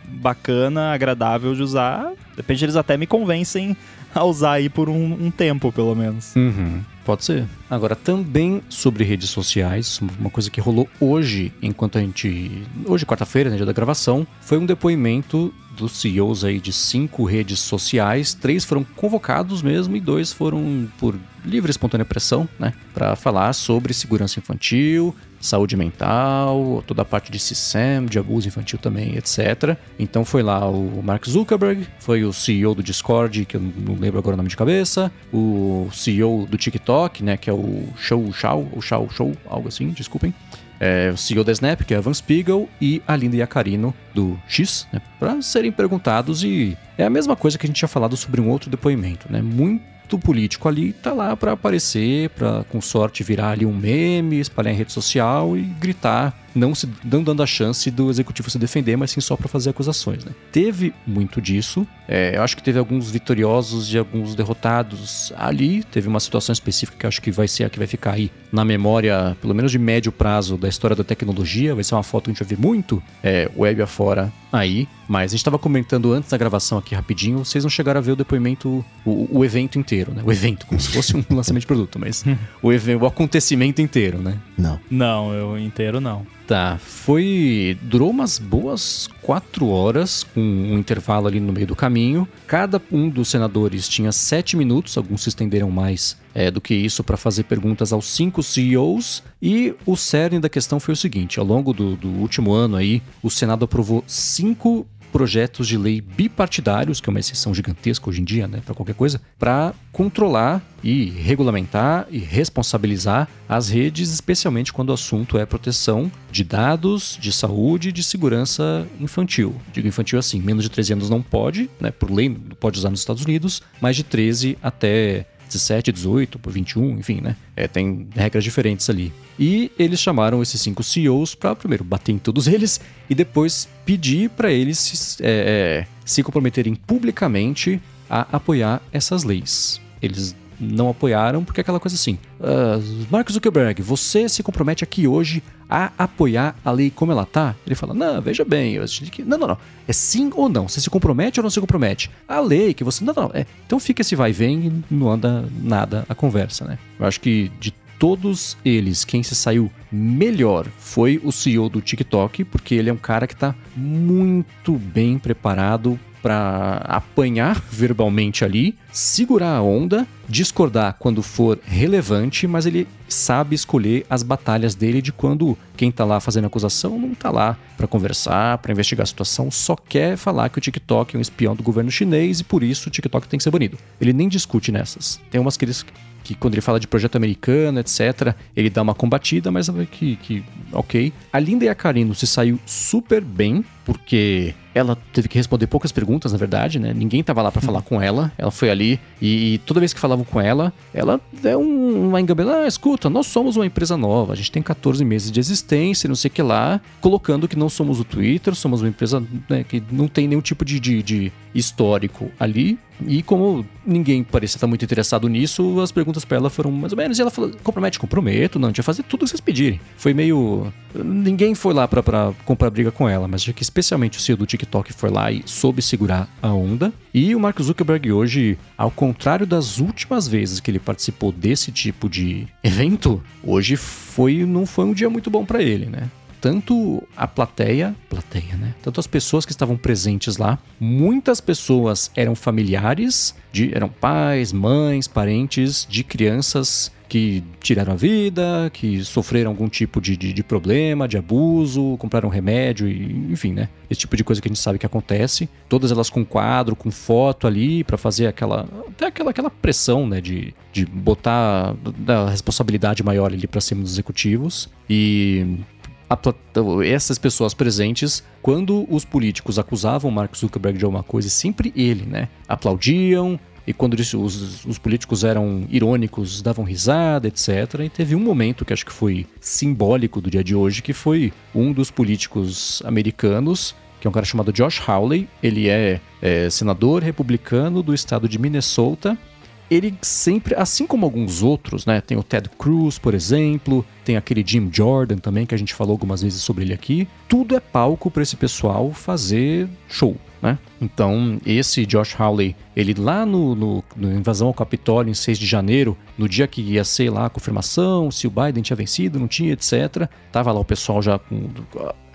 bacana, agradável de usar, de repente eles até me convencem a usar aí por um, um tempo, pelo menos.
Uhum. Pode ser. Agora, também sobre redes sociais, uma coisa que rolou hoje, enquanto a gente. Hoje, quarta-feira, né, dia da gravação, foi um depoimento dos CEOs aí de cinco redes sociais. Três foram convocados mesmo e dois foram por livre e espontânea pressão, né? Para falar sobre segurança infantil, saúde mental, toda a parte de CISAM, de abuso infantil também, etc. Então foi lá o Mark Zuckerberg, foi o CEO do Discord, que eu não lembro agora o nome de cabeça, o CEO do TikTok, né, que é o Show Shao, o Shao Show, algo assim, desculpem é, o CEO da Snap, que é Evan Spiegel, e a Linda Yacarino, do X, né, para serem perguntados. E é a mesma coisa que a gente tinha falado sobre um outro depoimento, né? Muito político ali tá lá para aparecer, para com sorte virar ali um meme, espalhar em rede social e gritar não, se, não dando a chance do executivo se defender, mas sim só para fazer acusações. Né? Teve muito disso. É, eu acho que teve alguns vitoriosos e alguns derrotados ali. Teve uma situação específica que eu acho que vai ser a que vai ficar aí na memória, pelo menos de médio prazo, da história da tecnologia. Vai ser uma foto que a gente vai ver muito é, web afora aí. Mas a gente estava comentando antes da gravação aqui rapidinho, vocês não chegaram a ver o depoimento, o, o evento inteiro, né? O evento, como se fosse um lançamento de produto, mas o, o acontecimento inteiro, né?
Não.
Não, eu inteiro não.
Tá, foi. Durou umas boas quatro horas, com um intervalo ali no meio do caminho. Cada um dos senadores tinha sete minutos, alguns se estenderam mais é, do que isso para fazer perguntas aos cinco CEOs. E o cerne da questão foi o seguinte: ao longo do, do último ano aí, o Senado aprovou cinco projetos de lei bipartidários, que é uma exceção gigantesca hoje em dia, né, para qualquer coisa, para controlar e regulamentar e responsabilizar as redes, especialmente quando o assunto é proteção de dados, de saúde e de segurança infantil. Digo infantil assim, menos de 13 anos não pode, né, por lei não pode usar nos Estados Unidos, mas de 13 até 17, 18, 21, enfim, né? É, tem regras diferentes ali. E eles chamaram esses cinco CEOs para primeiro bater em todos eles e depois pedir para eles se, é, é, se comprometerem publicamente a apoiar essas leis. Eles não apoiaram, porque é aquela coisa assim: uh, Mark Zuckerberg, você se compromete aqui hoje a apoiar a lei como ela tá? Ele fala: Não, veja bem, eu que. Não, não, não. É sim ou não. Você se compromete ou não se compromete? A lei que você. Não, não. É. Então fica esse vai e vem e não anda nada a conversa, né? Eu acho que de todos eles, quem se saiu melhor foi o CEO do TikTok, porque ele é um cara que está muito bem preparado para apanhar verbalmente ali, segurar a onda, discordar quando for relevante, mas ele sabe escolher as batalhas dele de quando quem tá lá fazendo acusação não tá lá para conversar, para investigar a situação, só quer falar que o TikTok é um espião do governo chinês e por isso o TikTok tem que ser banido. Ele nem discute nessas. Tem umas que eles que quando ele fala de projeto americano, etc., ele dá uma combatida, mas que, que ok. A Linda e a Karino se saiu super bem, porque ela teve que responder poucas perguntas, na verdade, né? Ninguém tava lá para falar com ela. Ela foi ali e, e, toda vez que falavam com ela, ela é um, uma engabelada. Ah, escuta, nós somos uma empresa nova, a gente tem 14 meses de existência, não sei o que lá, colocando que não somos o Twitter, somos uma empresa né, que não tem nenhum tipo de, de, de histórico ali. E como ninguém parecia estar muito interessado nisso, as perguntas para ela foram mais ou menos. E ela falou: compromete, comprometo, não, a gente vai fazer tudo o que vocês pedirem. Foi meio. Ninguém foi lá para comprar briga com ela, mas acho que especialmente o CEO do TikTok foi lá e soube segurar a onda. E o Mark Zuckerberg hoje, ao contrário das últimas vezes que ele participou desse tipo de evento, hoje foi não foi um dia muito bom para ele, né? tanto a plateia, plateia, né? Tanto as pessoas que estavam presentes lá, muitas pessoas eram familiares, de, eram pais, mães, parentes de crianças que tiraram a vida, que sofreram algum tipo de, de, de, problema, de abuso, compraram remédio, e, enfim, né? Esse tipo de coisa que a gente sabe que acontece. Todas elas com quadro, com foto ali, para fazer aquela. Até aquela, aquela pressão, né? De, de botar a responsabilidade maior ali pra cima dos executivos. E essas pessoas presentes, quando os políticos acusavam Mark Zuckerberg de alguma coisa, sempre ele, né? Aplaudiam, e quando os, os, políticos eram irônicos, davam risada, etc. E teve um momento que acho que foi simbólico do dia de hoje, que foi um dos políticos americanos, que é um cara chamado Josh Hawley. Ele é, é senador republicano do estado de Minnesota ele sempre, assim como alguns outros, né? Tem o Ted Cruz, por exemplo, tem aquele Jim Jordan também, que a gente falou algumas vezes sobre ele aqui. Tudo é palco para esse pessoal fazer show. Né? Então, esse Josh Hawley, ele lá no, no, no, invasão ao Capitólio em 6 de janeiro, no dia que ia ser lá a confirmação, se o Biden tinha vencido, não tinha, etc. Tava lá o pessoal já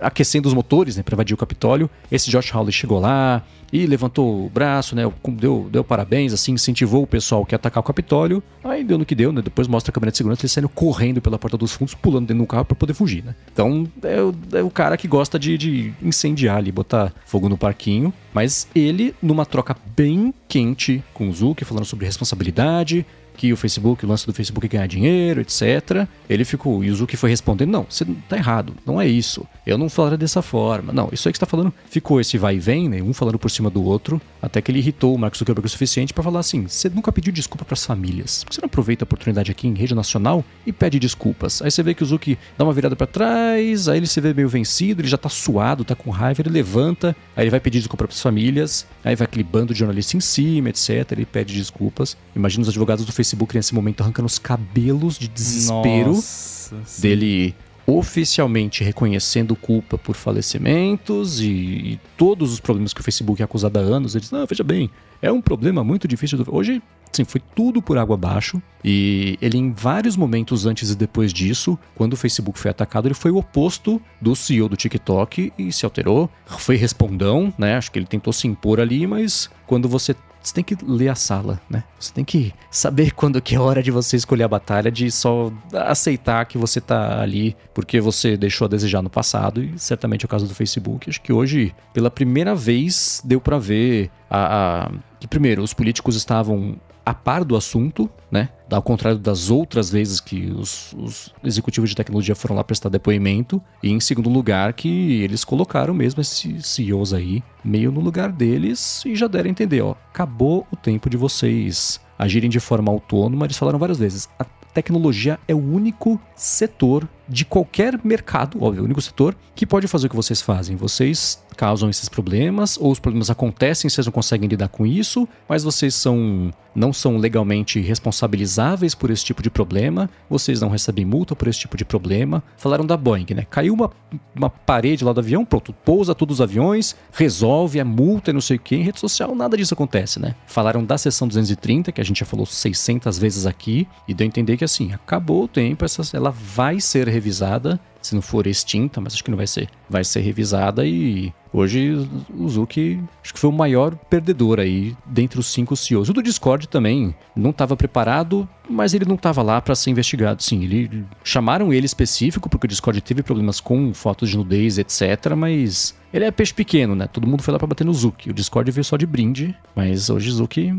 aquecendo os motores, né, para invadir o Capitólio. Esse Josh Hawley chegou lá e levantou o braço, né, deu, deu parabéns, assim, incentivou o pessoal que ia atacar o Capitólio. Aí deu no que deu, né? Depois mostra a câmera de segurança ele saindo correndo pela porta dos fundos, pulando dentro do carro para poder fugir, né? Então, é o, é o cara que gosta de, de incendiar ali, botar fogo no parquinho. Mas ele, numa troca bem quente com o Zuki, falando sobre responsabilidade, que o Facebook, o lance do Facebook é ganhar dinheiro, etc. Ele ficou, o Yuzuki foi respondendo: não, você tá errado, não é isso. Eu não falaria dessa forma. Não, isso aí que você tá falando ficou esse vai e vem, né? Um falando por cima do outro, Até que ele irritou o Mark Zuckerberg o suficiente para falar assim: você nunca pediu desculpa para as famílias. Por que você não aproveita a oportunidade aqui em rede nacional e pede desculpas? Aí você vê que o Zuki dá uma virada para trás, aí ele se vê meio vencido, ele já tá suado, tá com raiva, ele levanta, aí ele vai pedir desculpa para as famílias, aí vai aquele bando de jornalistas em cima, etc. Ele pede desculpas. Imagina os advogados do Facebook nesse momento arrancando os cabelos de desespero
Nossa,
dele oficialmente reconhecendo culpa por falecimentos e, e todos os problemas que o Facebook é acusado há anos. Eles, não, veja bem, é um problema muito difícil. Do... Hoje, sim, foi tudo por água abaixo. E ele, em vários momentos antes e depois disso, quando o Facebook foi atacado, ele foi o oposto do CEO do TikTok e se alterou. Foi respondão, né? Acho que ele tentou se impor ali, mas quando você você tem que ler a sala, né? Você tem que saber quando que é hora de você escolher a batalha, de só aceitar que você tá ali porque você deixou a desejar no passado, e certamente é o caso do Facebook. Acho que hoje, pela primeira vez, deu para ver a, a... que, primeiro, os políticos estavam a par do assunto, né? Ao contrário das outras vezes que os, os, executivos de tecnologia foram lá prestar depoimento. E em segundo lugar, que eles colocaram mesmo esses CEOs aí meio no lugar deles e já deram a entender, ó, acabou o tempo de vocês agirem de forma autônoma. Eles falaram várias vezes, a tecnologia é o único setor de qualquer mercado, óbvio, o único setor que pode fazer o que vocês fazem. Vocês causam esses problemas, ou os problemas acontecem, vocês não conseguem lidar com isso, mas vocês são não são legalmente responsabilizáveis por esse tipo de problema, vocês não recebem multa por esse tipo de problema. Falaram da Boeing, né? Caiu uma, uma parede lá do avião, pronto, pousa todos os aviões, resolve a multa e não sei o que. Em rede social nada disso acontece, né? Falaram da seção 230, que a gente já falou 600 vezes aqui, e deu a entender que assim, acabou o tempo, essa, ela vai ser revisada se não for extinta, mas acho que não vai ser. Vai ser revisada e hoje o Zuki acho que foi o maior perdedor aí dentre os cinco CEOs. O do Discord também não estava preparado, mas ele não estava lá para ser investigado. Sim, ele chamaram ele específico porque o Discord teve problemas com fotos de nudez, etc, mas ele é peixe pequeno, né? Todo mundo foi lá para bater no Zuki. O Discord veio só de brinde, mas hoje o Zuki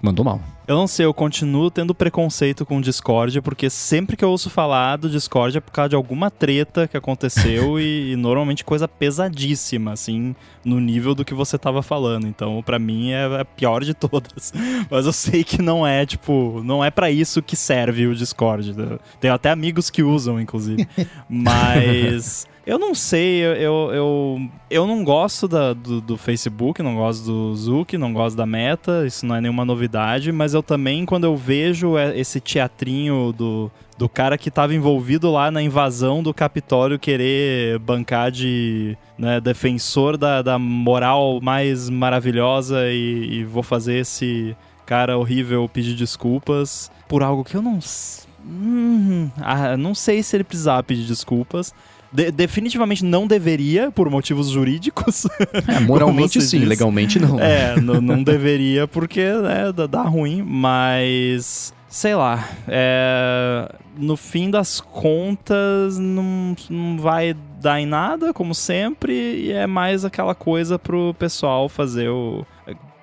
mandou mal.
Eu não sei, eu continuo tendo preconceito com o Discord, porque sempre que eu ouço falar do Discord é por causa de alguma treta que aconteceu e, e, normalmente coisa pesadíssima, assim, no nível do que você tava falando. Então, para mim, é a pior de todas. Mas eu sei que não é, tipo, não é para isso que serve o Discord. Tenho até amigos que usam, inclusive. Mas. Eu não sei, eu, eu, eu, eu não gosto da, do, do, Facebook, não gosto do Zuki, não gosto da Meta, isso não é nenhuma novidade, mas eu também, quando eu vejo esse teatrinho do, do cara que estava envolvido lá na invasão do Capitólio querer bancar de né, defensor da, da moral mais maravilhosa e, e vou fazer esse cara horrível pedir desculpas por algo que eu não. Hum, ah, não sei se ele precisava pedir desculpas. De definitivamente não deveria, por motivos jurídicos.
É, moralmente sim, disse. legalmente não.
É, não deveria porque né, dá ruim, mas sei lá, é, no fim das contas não, não vai dar em nada, como sempre, e é mais aquela coisa pro pessoal fazer o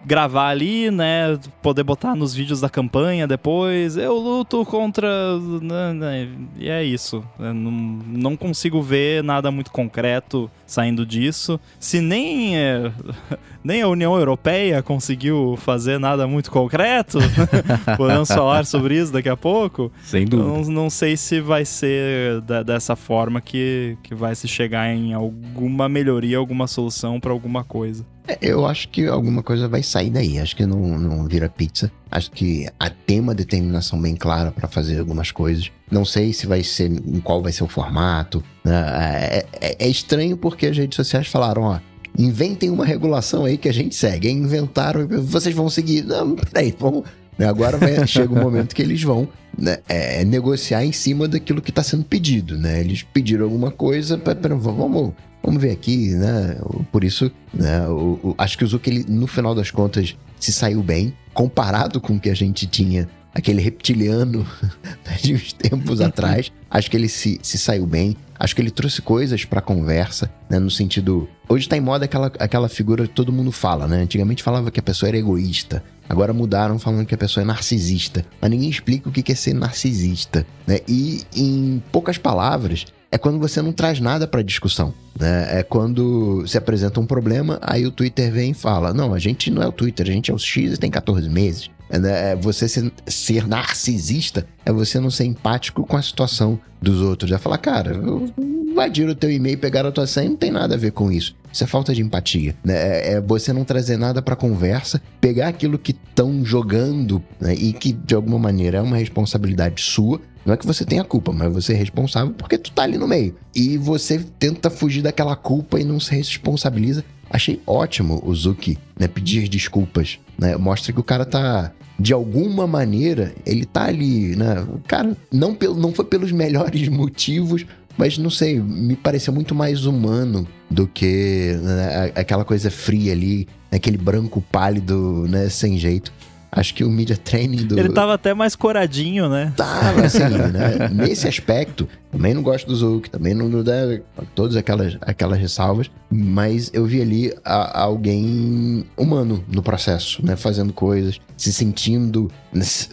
gravar ali, né? Poder botar nos vídeos da campanha depois. Eu luto contra. Né, né, e é isso. Eu não, consigo ver nada muito concreto saindo disso. Se nem, é, nem a União Europeia conseguiu fazer nada muito concreto, podemos falar sobre isso daqui a pouco.
Sem dúvida.
Não, não sei se vai ser da, dessa forma que, que vai se chegar em alguma melhoria, alguma solução para alguma coisa.
É, eu acho que alguma coisa vai sair daí. Acho que não, não vira pizza. Acho que tem uma determinação bem clara para fazer algumas coisas. Não sei se vai ser em qual vai ser o formato. Né? É, é, é, estranho porque as redes sociais falaram, ó. Inventem uma regulação aí que a gente segue. Inventaram, vocês vão seguir. Não, peraí, vamos. Né? Agora vai, chega o momento que eles vão né, é, negociar em cima daquilo que está sendo pedido, né? Eles pediram alguma coisa, pera, vamos Vamos ver aqui, né? Por isso, né? O, o, acho que o Zuck, ele, no final das contas, se saiu bem, comparado com o que a gente tinha, aquele reptiliano né, de uns tempos atrás. Acho que ele se, se saiu bem. Acho que ele trouxe coisas pra conversa, né? No sentido. Hoje tá em moda aquela, aquela figura que todo mundo fala, né? Antigamente falava que a pessoa era egoísta. Agora mudaram falando que a pessoa é narcisista. Mas ninguém explica o que é ser narcisista, né? E, em poucas palavras, é quando você não traz nada para discussão. Né? É quando se apresenta um problema, aí o Twitter vem e fala: Não, a gente não é o Twitter, a gente é o X e tem 14 meses. Né? é você ser, ser, narcisista é você não ser empático com a situação dos outros. É falar, cara, invadir o teu e-mail, pegar a tua senha, não tem nada a ver com isso. Isso é falta de empatia. Né? É, é você não trazer nada pra conversa, pegar aquilo que estão jogando né? e que, de alguma maneira, é uma responsabilidade sua. Não é que você tenha culpa, mas você é responsável porque tu tá ali no meio. E você tenta fugir daquela culpa e não se responsabiliza. Achei ótimo o Zuki né, pedir desculpas. Né? Mostra que o cara tá de alguma maneira, ele tá ali, né? O cara não, pelo, não foi pelos melhores motivos, mas não sei, me pareceu muito mais humano do que né, aquela coisa fria ali, aquele branco pálido, né, sem jeito. Acho que o media training do.
Ele tava até mais coradinho, né?
Tava, assim, né? Nesse aspecto, também não gosto do Zouk, também não, não deve. Todas aquelas, aquelas ressalvas. Mas eu vi ali a, alguém humano no processo, né? Fazendo coisas, se sentindo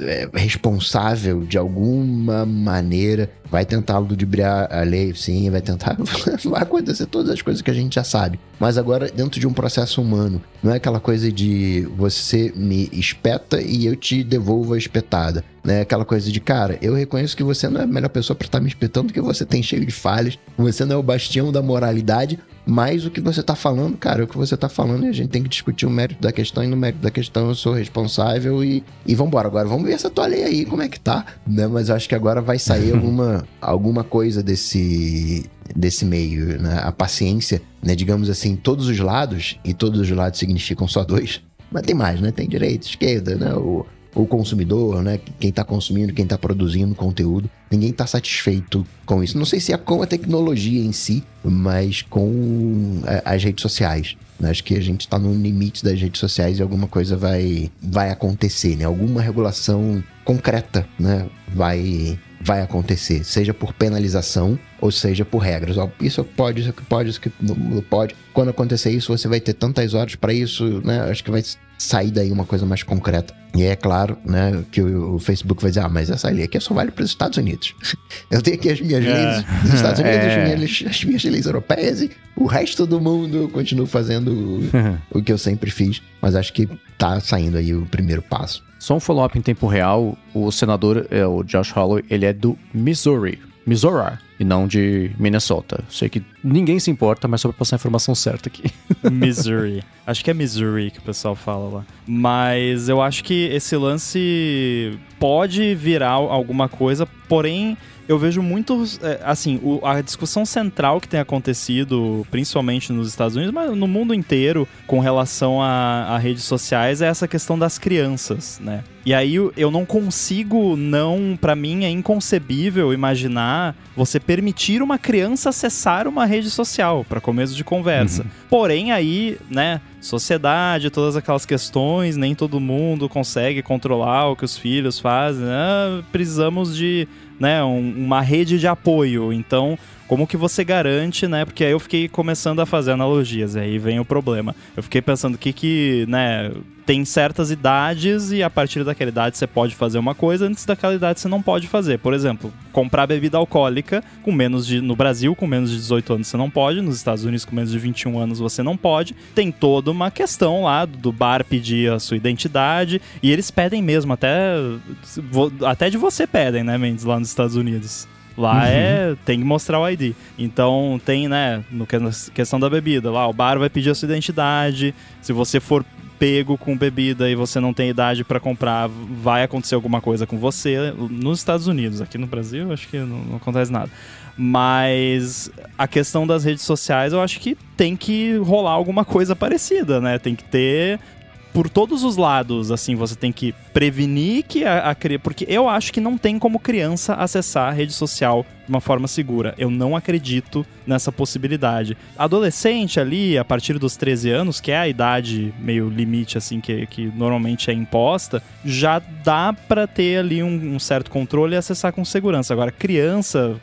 é, responsável de alguma maneira. Vai tentar ludibriar a lei, sim, vai tentar. vai acontecer todas as coisas que a gente já sabe. Mas agora, dentro de um processo humano, não é aquela coisa de você me espeta e eu te devolvo a espetada né? Aquela coisa de, cara, eu reconheço que você não é a melhor pessoa para estar tá me espetando, que você tem cheio de falhas, você não é o bastião da moralidade, mas o que você tá falando, cara, é o que você tá falando e a gente tem que discutir o mérito da questão, e no mérito da questão eu sou responsável e, e vambora. Agora vamos ver essa tua lei aí, como é que tá, né? Mas eu acho que agora vai sair alguma, alguma coisa desse, desse meio, né? A paciência, né? Digamos assim, todos os lados, e todos os lados significam só dois, mas tem mais, né? Tem direita, esquerda, né? O, o consumidor, né? Quem está consumindo, quem está produzindo conteúdo. Ninguém está satisfeito com isso. Não sei se é com a tecnologia em si, mas com é, as redes sociais. Né? Acho que a gente está no limite das redes sociais e alguma coisa vai, vai acontecer, né? Alguma regulação concreta, né? Vai, vai acontecer, seja por penalização ou seja por regras. Isso pode, isso pode, isso não pode. Quando acontecer isso, você vai ter tantas horas para isso, né? Acho que vai sair daí uma coisa mais concreta. E é claro, né, que o, Facebook vai dizer, ah, mas essa lei aqui só vale para os Estados Unidos. Eu tenho aqui as minhas é. leis dos Estados Unidos, é. as, minhas, as, minhas, leis europeias e o resto do mundo eu continuo fazendo o, o que eu sempre fiz. Mas acho que tá saindo aí o primeiro passo.
Só um follow-up em tempo real, o senador, é, o Josh Holloway, ele é do Missouri. Missouri e não de Minnesota. Sei que ninguém se importa, mas só pra passar a informação certa aqui.
Missouri. Acho que é Missouri que o pessoal fala lá. Mas eu acho que esse lance pode virar alguma coisa, porém eu vejo muito, é, assim, a discussão central que tem acontecido, principalmente nos Estados Unidos, mas no mundo inteiro, com relação a, a redes sociais, é essa questão das crianças, né? E aí eu não consigo, não, para mim é inconcebível imaginar você permitir uma criança acessar uma rede social para começo de conversa. Uhum. Porém aí, né, sociedade, todas aquelas questões, nem todo mundo consegue controlar o que os filhos fazem. Né? Precisamos de né, um, uma rede de apoio. Então, como que você garante, né? Porque aí eu fiquei começando a fazer analogias, e aí vem o problema. Eu fiquei pensando que que, né, tem certas idades e a partir daquela idade você pode fazer uma coisa, antes daquela idade você não pode fazer. Por exemplo, comprar bebida alcoólica com menos de no Brasil com menos de 18 anos você não pode, nos Estados Unidos com menos de 21 anos você não pode. Tem toda uma questão lá do bar pedir a sua identidade e eles pedem mesmo até até de você pedem, né, Mendes, lá nos Estados Unidos. Lá uhum. é. tem que mostrar o ID. Então tem, né, no questão da bebida, lá o bar vai pedir a sua identidade. Se você for pego com bebida e você não tem idade para comprar, vai acontecer alguma coisa com você nos Estados Unidos. Aqui no Brasil, acho que não, não acontece nada. Mas a questão das redes sociais, eu acho que tem que rolar alguma coisa parecida, né? Tem que ter por todos os lados, assim, você tem que prevenir que a, a porque eu acho que não tem como criança acessar a rede social de uma forma segura. Eu não acredito nessa possibilidade. Adolescente ali, a partir dos 13 anos, que é a idade meio limite assim que, que normalmente é imposta, já dá para ter ali um, um certo controle e acessar com segurança. Agora, criança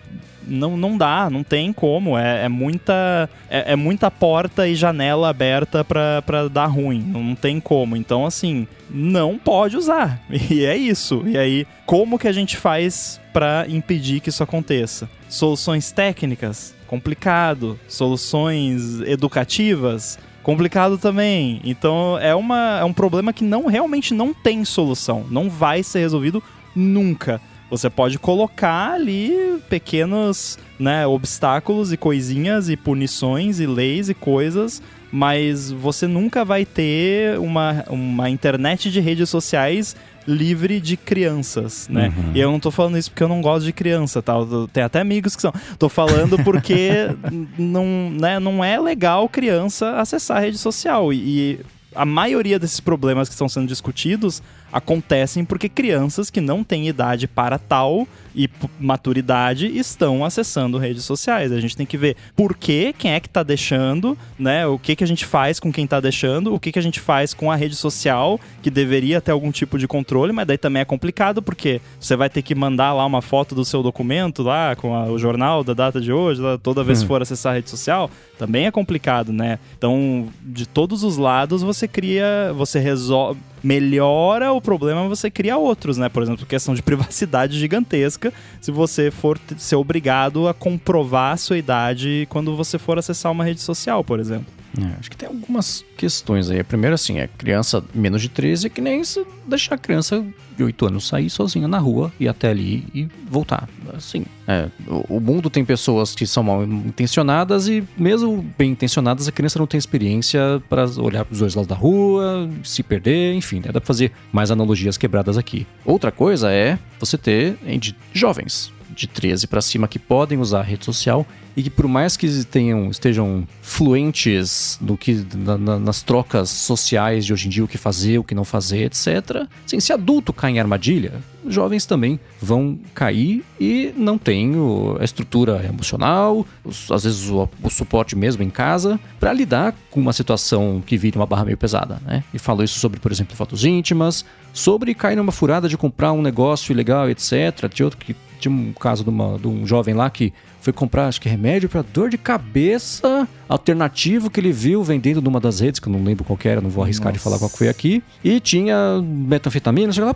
não, não dá, não tem como. É, é muita é, é, muita porta e janela aberta para dar ruim. Não, tem como. Então, assim, não pode usar. E é isso. E aí, como que a gente faz para impedir que isso aconteça? Soluções técnicas? Complicado. Soluções educativas? complicado também. Então é, uma, é um problema que não realmente não tem solução. Não vai ser resolvido nunca. Você pode colocar ali pequenos né, obstáculos e coisinhas e punições e leis e coisas, mas você nunca vai ter uma, uma internet de redes sociais livre de crianças, né? Uhum. E eu não tô falando isso porque eu não gosto de criança, tá? Tem até amigos que são. Tô falando porque não, né, não é legal criança acessar a rede social. E, e a maioria desses problemas que estão sendo discutidos acontecem porque crianças que não têm idade para tal e maturidade estão acessando redes sociais. A gente tem que ver por que, quem é que está deixando, né? O que, que a gente faz com quem está deixando, o que, que a gente faz com a rede social, que deveria ter algum tipo de controle, mas daí também é complicado, porque você vai ter que mandar lá uma foto do seu documento lá, com a, o jornal da data de hoje, lá, toda vez hum. que for acessar a rede social, também é complicado, né? Então, de todos os lados, você cria, você resolve melhora o problema, você cria outros, né? Por exemplo, questão de privacidade gigantesca, se você for ser obrigado a comprovar a sua idade quando você for acessar uma rede social, por exemplo.
É, acho que tem algumas questões aí. Primeiro, assim, é criança menos de 13 é que nem se deixar a criança de 8 anos sair sozinha na rua e até ali e voltar. Assim, é, o mundo tem pessoas que são mal intencionadas e, mesmo bem intencionadas, a criança não tem experiência para olhar para os dois lados da rua, se perder, enfim, né? dá para fazer mais analogias quebradas aqui. Outra coisa é você ter de jovens de 13 para cima que podem usar a rede social e que por mais que tenham, estejam fluentes no que na, na, nas trocas sociais de hoje em dia, o que fazer, o que não fazer, etc. Assim, se adulto cai em armadilha, jovens também vão cair e não tem a estrutura emocional, os, às vezes o, o, suporte mesmo em casa, para lidar com uma situação que vira uma barra meio pesada, né? E falou isso sobre, por exemplo, fotos íntimas, sobre cair numa furada de comprar um negócio ilegal, etc. Tinha outro que tinha um caso de, uma, de um jovem lá que foi comprar, acho que remédio para dor de cabeça alternativo que ele viu vendendo numa das redes, que eu não lembro qual era, não vou arriscar Nossa. de falar qual foi aqui. E tinha metanfetamina, chega lá,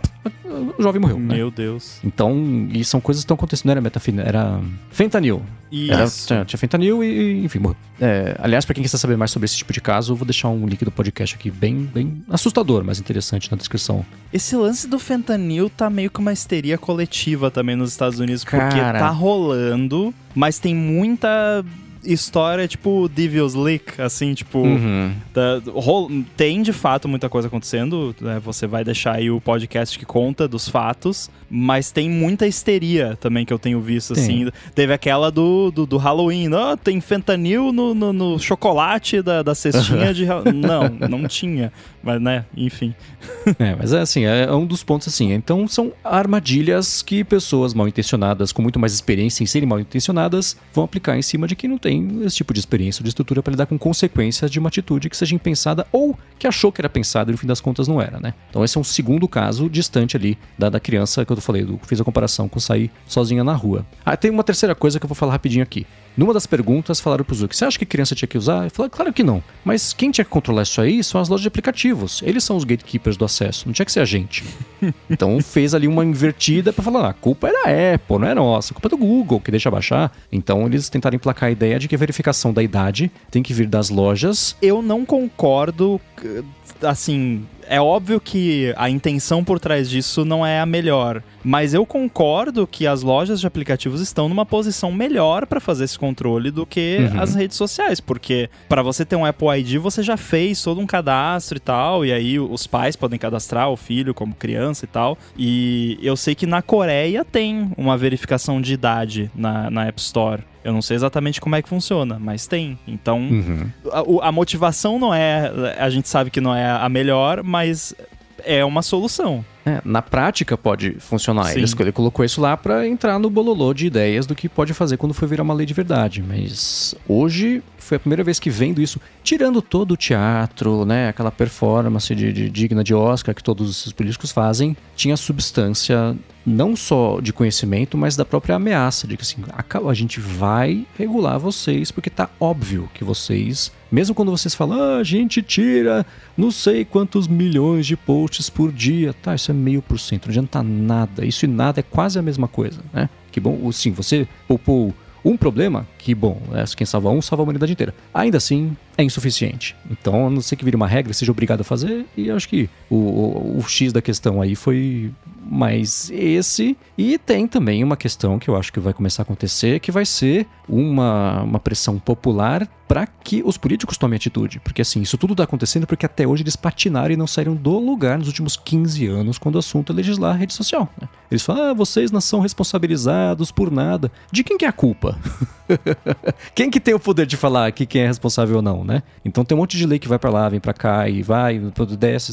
o jovem morreu.
Né? Meu né? Deus.
Então, e são coisas que estão acontecendo, não era metanfetamina, era fentanil. Isso. Era, tinha, tinha fentanil e, enfim, morreu. É, aliás, para quem quiser saber mais sobre esse tipo de caso, eu vou deixar um link do podcast aqui bem, bem assustador, mas interessante na descrição.
Esse lance do fentanil tá meio que uma histeria coletiva também nos Estados Unidos, Cara... porque tá rolando mas tem muita história tipo Devil's Leak, assim, tipo. Uhum. Da, tem de fato muita coisa acontecendo. Né? Você vai deixar aí o podcast que conta dos fatos, mas tem muita histeria também que eu tenho visto, assim. Teve aquela do, do, do Halloween, oh, tem fentanil no, no, no chocolate da, da cestinha uhum. de. Não, não tinha. Mas, né, enfim.
é, mas é assim, é, é um dos pontos assim. Então são armadilhas que pessoas mal intencionadas, com muito mais experiência em serem mal intencionadas, vão aplicar em cima de quem não tem tem esse tipo de experiência de estrutura para lidar com consequências de uma atitude que seja impensada ou que achou que era pensada e no fim das contas não era, né? Então esse é um segundo caso distante ali da, da criança que eu falei, do, fiz a comparação com sair sozinha na rua. Ah, tem uma terceira coisa que eu vou falar rapidinho aqui. Numa das perguntas, falaram pro Zuck: você acha que criança tinha que usar? Ele falou: claro que não. Mas quem tinha que controlar isso aí são as lojas de aplicativos. Eles são os gatekeepers do acesso, não tinha que ser a gente. então fez ali uma invertida para falar: ah, a culpa é da Apple, não é nossa, a culpa é do Google que deixa baixar. Então eles tentaram emplacar a ideia de que a verificação da idade tem que vir das lojas.
Eu não concordo, assim, é óbvio que a intenção por trás disso não é a melhor, mas eu concordo que as lojas de aplicativos estão numa posição melhor para fazer esse controle do que uhum. as redes sociais, porque para você ter um Apple ID você já fez todo um cadastro e tal, e aí os pais podem cadastrar o filho como criança e tal. E eu sei que na Coreia tem uma verificação de idade na, na App Store. Eu não sei exatamente como é que funciona, mas tem. Então, uhum. a, a, motivação não é. A gente sabe que não é a melhor, mas é uma solução.
É, na prática pode funcionar. Ele, ele, colocou isso lá para entrar no bololô de ideias do que pode fazer quando for virar uma lei de verdade. Mas hoje foi a primeira vez que vendo isso, tirando todo o teatro, né, aquela performance de, de digna de Oscar que todos esses políticos fazem, tinha substância não só de conhecimento, mas da própria ameaça de que assim, a, a gente vai regular vocês porque tá óbvio que vocês, mesmo quando vocês falam, ah, a gente tira não sei quantos milhões de posts por dia, tá, isso é meio por cento, não adianta nada, isso e nada é quase a mesma coisa, né? Que bom, sim, você poupou um problema, que bom, né? quem salva um salva a humanidade inteira. Ainda assim, é insuficiente. Então, a não ser que vire uma regra, seja obrigado a fazer, e acho que o, o, o X da questão aí foi mais esse. E tem também uma questão que eu acho que vai começar a acontecer, que vai ser uma, uma pressão popular para que os políticos tomem atitude. Porque assim, isso tudo está acontecendo porque até hoje eles patinaram e não saíram do lugar nos últimos 15 anos, quando o assunto é legislar a rede social. Né? Eles falam, ah, vocês não são responsabilizados por nada. De quem que é a culpa? quem que tem o poder de falar que quem é responsável ou não, né? Então tem um monte de lei que vai para lá, vem para cá e vai, desce,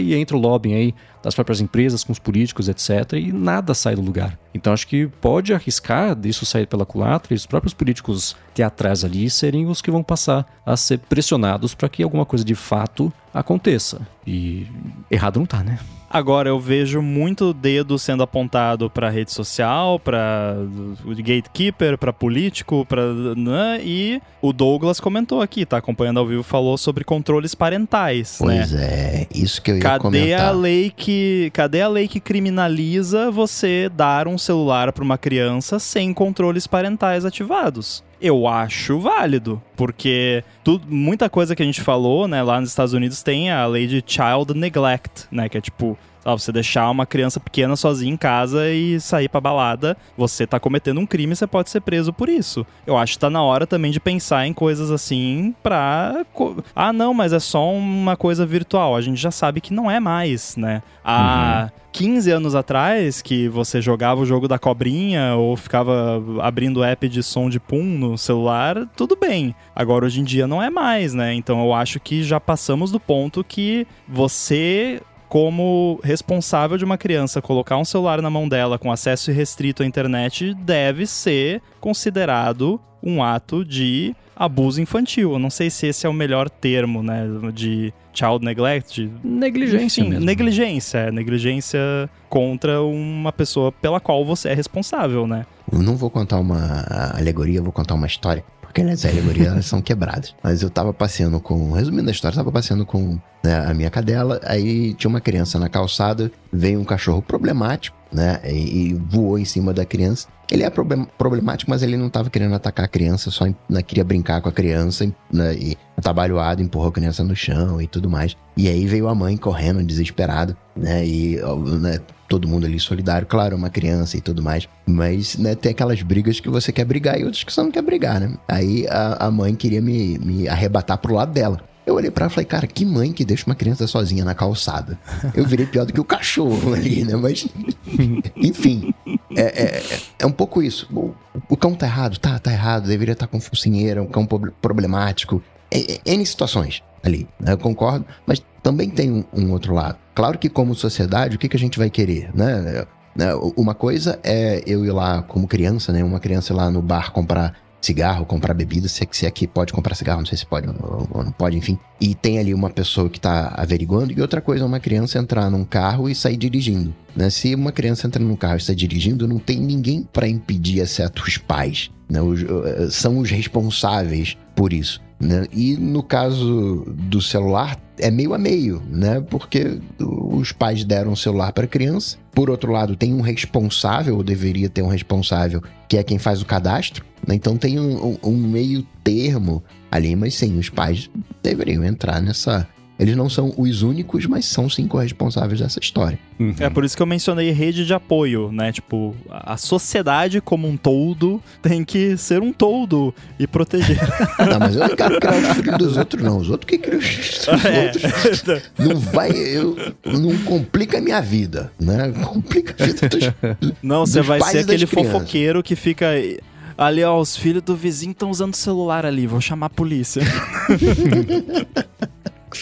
e entra o lobbying aí das próprias empresas com os políticos, etc. E nada sai do lugar. Então acho que pode arriscar disso sair pela culatra e os próprios políticos teatrais ali serem os que vão passar a ser pressionados para que alguma coisa de fato aconteça. E errado não tá, né?
Agora eu vejo muito dedo sendo apontado para rede social, para o gatekeeper, para político, para né? e o Douglas comentou aqui, tá acompanhando ao vivo, falou sobre controles parentais,
pois
né?
é, isso que eu ia
cadê
comentar.
a lei que cadê a lei que criminaliza você dar um celular para uma criança sem controles parentais ativados? Eu acho válido, porque muita coisa que a gente falou, né, lá nos Estados Unidos tem a lei de child neglect, né, que é tipo você deixar uma criança pequena sozinha em casa e sair pra balada, você tá cometendo um crime, você pode ser preso por isso. Eu acho que tá na hora também de pensar em coisas assim pra. Ah, não, mas é só uma coisa virtual. A gente já sabe que não é mais, né? Há uhum. 15 anos atrás, que você jogava o jogo da cobrinha ou ficava abrindo app de som de pum no celular, tudo bem. Agora, hoje em dia, não é mais, né? Então eu acho que já passamos do ponto que você como responsável de uma criança colocar um celular na mão dela com acesso restrito à internet deve ser considerado um ato de abuso infantil. Eu não sei se esse é o melhor termo, né, de child neglect, de...
negligência Enfim, mesmo.
negligência, é, negligência contra uma pessoa pela qual você é responsável, né?
Eu não vou contar uma alegoria, vou contar uma história porque as alegorias são quebradas. Mas eu tava passeando com. Resumindo a história, tava passeando com né, a minha cadela, aí tinha uma criança na calçada, veio um cachorro problemático, né? E, e voou em cima da criança. Ele é problem, problemático, mas ele não tava querendo atacar a criança, só né, queria brincar com a criança, né, e atabalhoado, empurrou a criança no chão e tudo mais. E aí veio a mãe correndo, desesperada, né? E né, todo mundo ali solidário, claro, uma criança e tudo mais. Mas, né, tem aquelas brigas que você quer brigar e outras que você não quer brigar, né? Aí a, a mãe queria me, me arrebatar pro lado dela. Eu olhei pra ela e falei, cara, que mãe que deixa uma criança sozinha na calçada? Eu virei pior do que o cachorro ali, né? Mas, enfim, é, é, é um pouco isso. O, o, cão tá errado? Tá, tá errado. Deveria estar tá com focinheira, um cão problemático. É, é, N situações ali, né? eu concordo. Mas também tem um, um, outro lado. Claro que como sociedade, o que, que a gente vai querer, né? né uma coisa é eu ir lá como criança, né? Uma criança ir lá no bar comprar cigarro, comprar bebida, se, se aqui pode comprar cigarro, não sei se pode ou, ou não pode, enfim. E tem ali uma pessoa que está averiguando, e outra coisa é uma criança entrar num carro e sair dirigindo. Né? Se uma criança entra num carro e está dirigindo, não tem ninguém para impedir, exceto os pais. Né? Os, uh, são os responsáveis por isso. Né? E no caso do celular, é meio a meio, né? Porque os pais deram o celular para a criança. Por outro lado, tem um responsável, ou deveria ter um responsável, que é quem faz o cadastro. Né? Então tem um, um meio termo ali, mas sim, os pais deveriam entrar nessa eles não são os únicos, mas são sim corresponsáveis dessa história.
Uhum. É por isso que eu mencionei rede de apoio, né? Tipo, a sociedade como um todo tem que ser um todo e proteger.
não, mas eu não quero criar os filhos dos outros, não. Os outros que criam os é. outros. Não vai. Eu, não complica a minha vida, né? Complica a vida dos.
Não, você vai ser aquele fofoqueiro que fica. Ali, ó, os filhos do vizinho estão usando celular ali, vou chamar a polícia.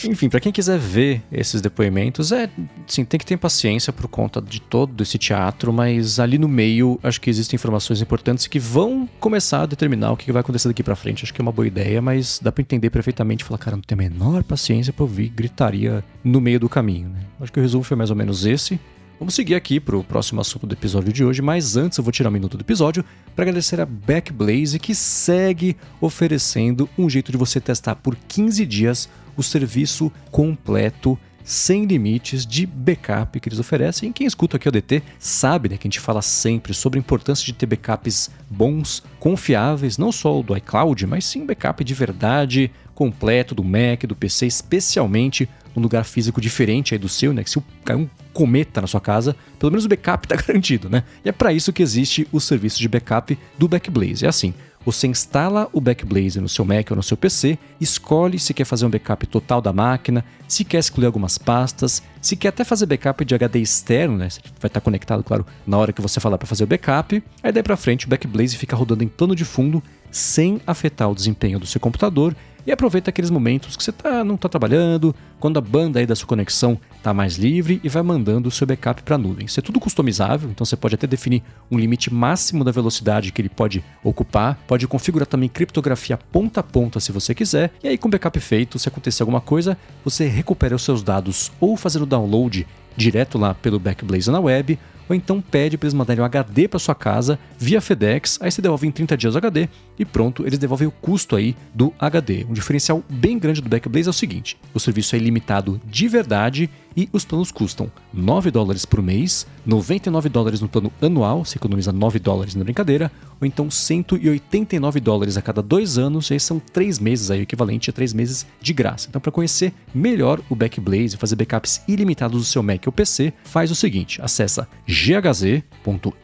Enfim, para quem quiser ver esses depoimentos, é, sim, tem que ter paciência por conta de todo esse teatro, mas ali no meio acho que existem informações importantes que vão começar a determinar o que vai acontecer daqui para frente. Acho que é uma boa ideia, mas dá para entender perfeitamente, falar, cara, não tem a menor paciência para ouvir gritaria no meio do caminho, né? Acho que o resumo foi mais ou menos esse. Vamos seguir aqui para o próximo assunto do episódio de hoje, mas antes eu vou tirar um minuto do episódio para agradecer a Backblaze que segue oferecendo um jeito de você testar por 15 dias o serviço completo sem limites de backup que eles oferecem. Quem escuta aqui o DT sabe né, que a gente fala sempre sobre a importância de ter backups bons, confiáveis, não só do iCloud, mas sim backup de verdade, completo do Mac, do PC, especialmente um lugar físico diferente aí do seu, né? Que se cair um cometa na sua casa, pelo menos o backup está garantido, né? E é para isso que existe o serviço de backup do Backblaze. É assim, você instala o Backblaze no seu Mac ou no seu PC, escolhe se quer fazer um backup total da máquina, se quer excluir algumas pastas, se quer até fazer backup de HD externo, né? Vai estar conectado, claro, na hora que você falar para fazer o backup. Aí daí para frente o Backblaze fica rodando em plano de fundo sem afetar o desempenho do seu computador e aproveita aqueles momentos que você tá, não está trabalhando, quando a banda aí da sua conexão está mais livre e vai mandando o seu backup para a nuvem. Isso é tudo customizável, então você pode até definir um limite máximo da velocidade que ele pode ocupar, pode configurar também criptografia ponta a ponta se você quiser, e aí com o backup feito, se acontecer alguma coisa, você recupera os seus dados ou fazendo download direto lá pelo Backblaze na web, ou então pede para eles mandarem um HD para sua casa via FedEx, aí você devolve em 30 dias o HD e pronto, eles devolvem o custo aí do HD. Um diferencial bem grande do Backblaze é o seguinte: o serviço é ilimitado de verdade e os planos custam 9 dólares por mês, 99 dólares no plano anual, você economiza 9 dólares na brincadeira, ou então 189 dólares a cada dois anos, e aí são três meses aí, o equivalente a três meses de graça. Então, para conhecer melhor o Backblaze e fazer backups ilimitados do seu Mac ou PC, faz o seguinte: acessa ghz.fm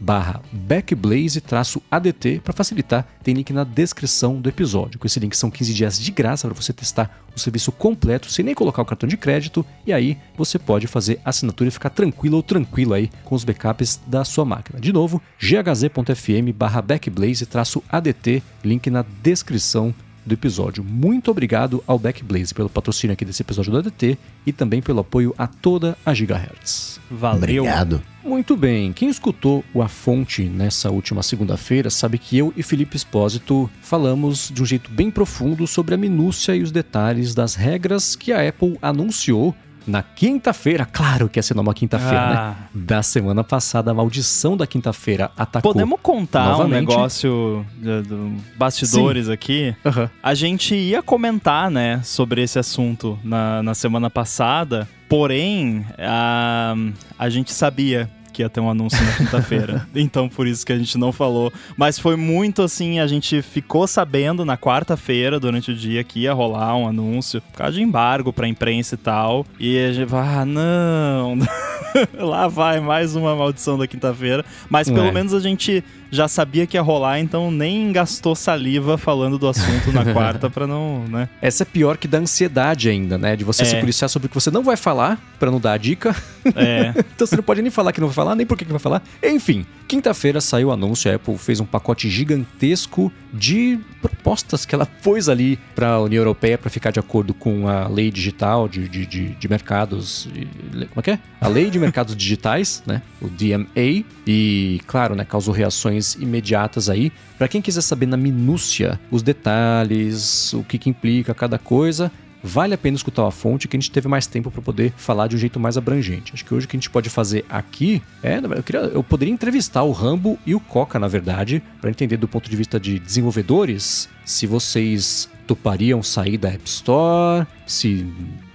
barra backblaze-adt para facilitar, tem link na descrição do episódio. Com esse link são 15 dias de graça para você testar o serviço completo sem nem colocar o cartão de crédito e aí você pode fazer assinatura e ficar tranquilo ou tranquilo aí com os backups da sua máquina. De novo, ghz.fm barra backblaze-adt, link na descrição do episódio. Muito obrigado ao Backblaze pelo patrocínio aqui desse episódio do ADT e também pelo apoio a toda a Gigahertz.
Valeu.
Obrigado.
Muito bem, quem escutou o A Fonte nessa última segunda-feira sabe que eu e Felipe Espósito falamos de um jeito bem profundo sobre a minúcia e os detalhes das regras que a Apple anunciou na quinta-feira, claro que ia ser numa quinta-feira,
Ah.
né? Da semana passada, a maldição da quinta-feira atacou.
Podemos contar
novamente.
um negócio de, de bastidores aqui?
Aham.
A gente ia comentar, né, sobre esse assunto na, na semana passada, porém, a, a gente sabia que ia ter um anúncio na quinta-feira. então, por isso que a gente não falou. Mas foi muito assim, a gente ficou sabendo na quarta-feira, durante o dia, que ia rolar um anúncio, por causa de embargo pra imprensa e tal. E a gente, ah, não. Lá vai mais uma maldição da quinta-feira. Mas pelo
É.
menos a gente já sabia que ia rolar, então nem gastou saliva falando do assunto na quarta pra não, né?
Essa é pior que da ansiedade ainda, né? De você
É.
se policiar sobre o que você não vai falar, pra não dar a dica.
É.
então você não pode nem falar que não vai falar, nem por que vai falar. Enfim, quinta-feira saiu o anúncio, a Apple fez um pacote gigantesco de propostas que ela pôs ali para a União Europeia para ficar de acordo com a lei digital de, de, de, de mercados. Como é que é? A lei de mercados digitais, né? O DMA. E, claro, né, causou reações imediatas aí. Para quem quiser saber na minúcia os detalhes, o que, que implica cada coisa, vale a pena escutar a fonte que a gente teve mais tempo para poder falar de um jeito mais abrangente. Acho que hoje o que a gente pode fazer aqui é, eu, queria, eu poderia entrevistar o Rambo e o Coca, na verdade, para entender do ponto de vista de desenvolvedores se vocês topariam sair da App Store, se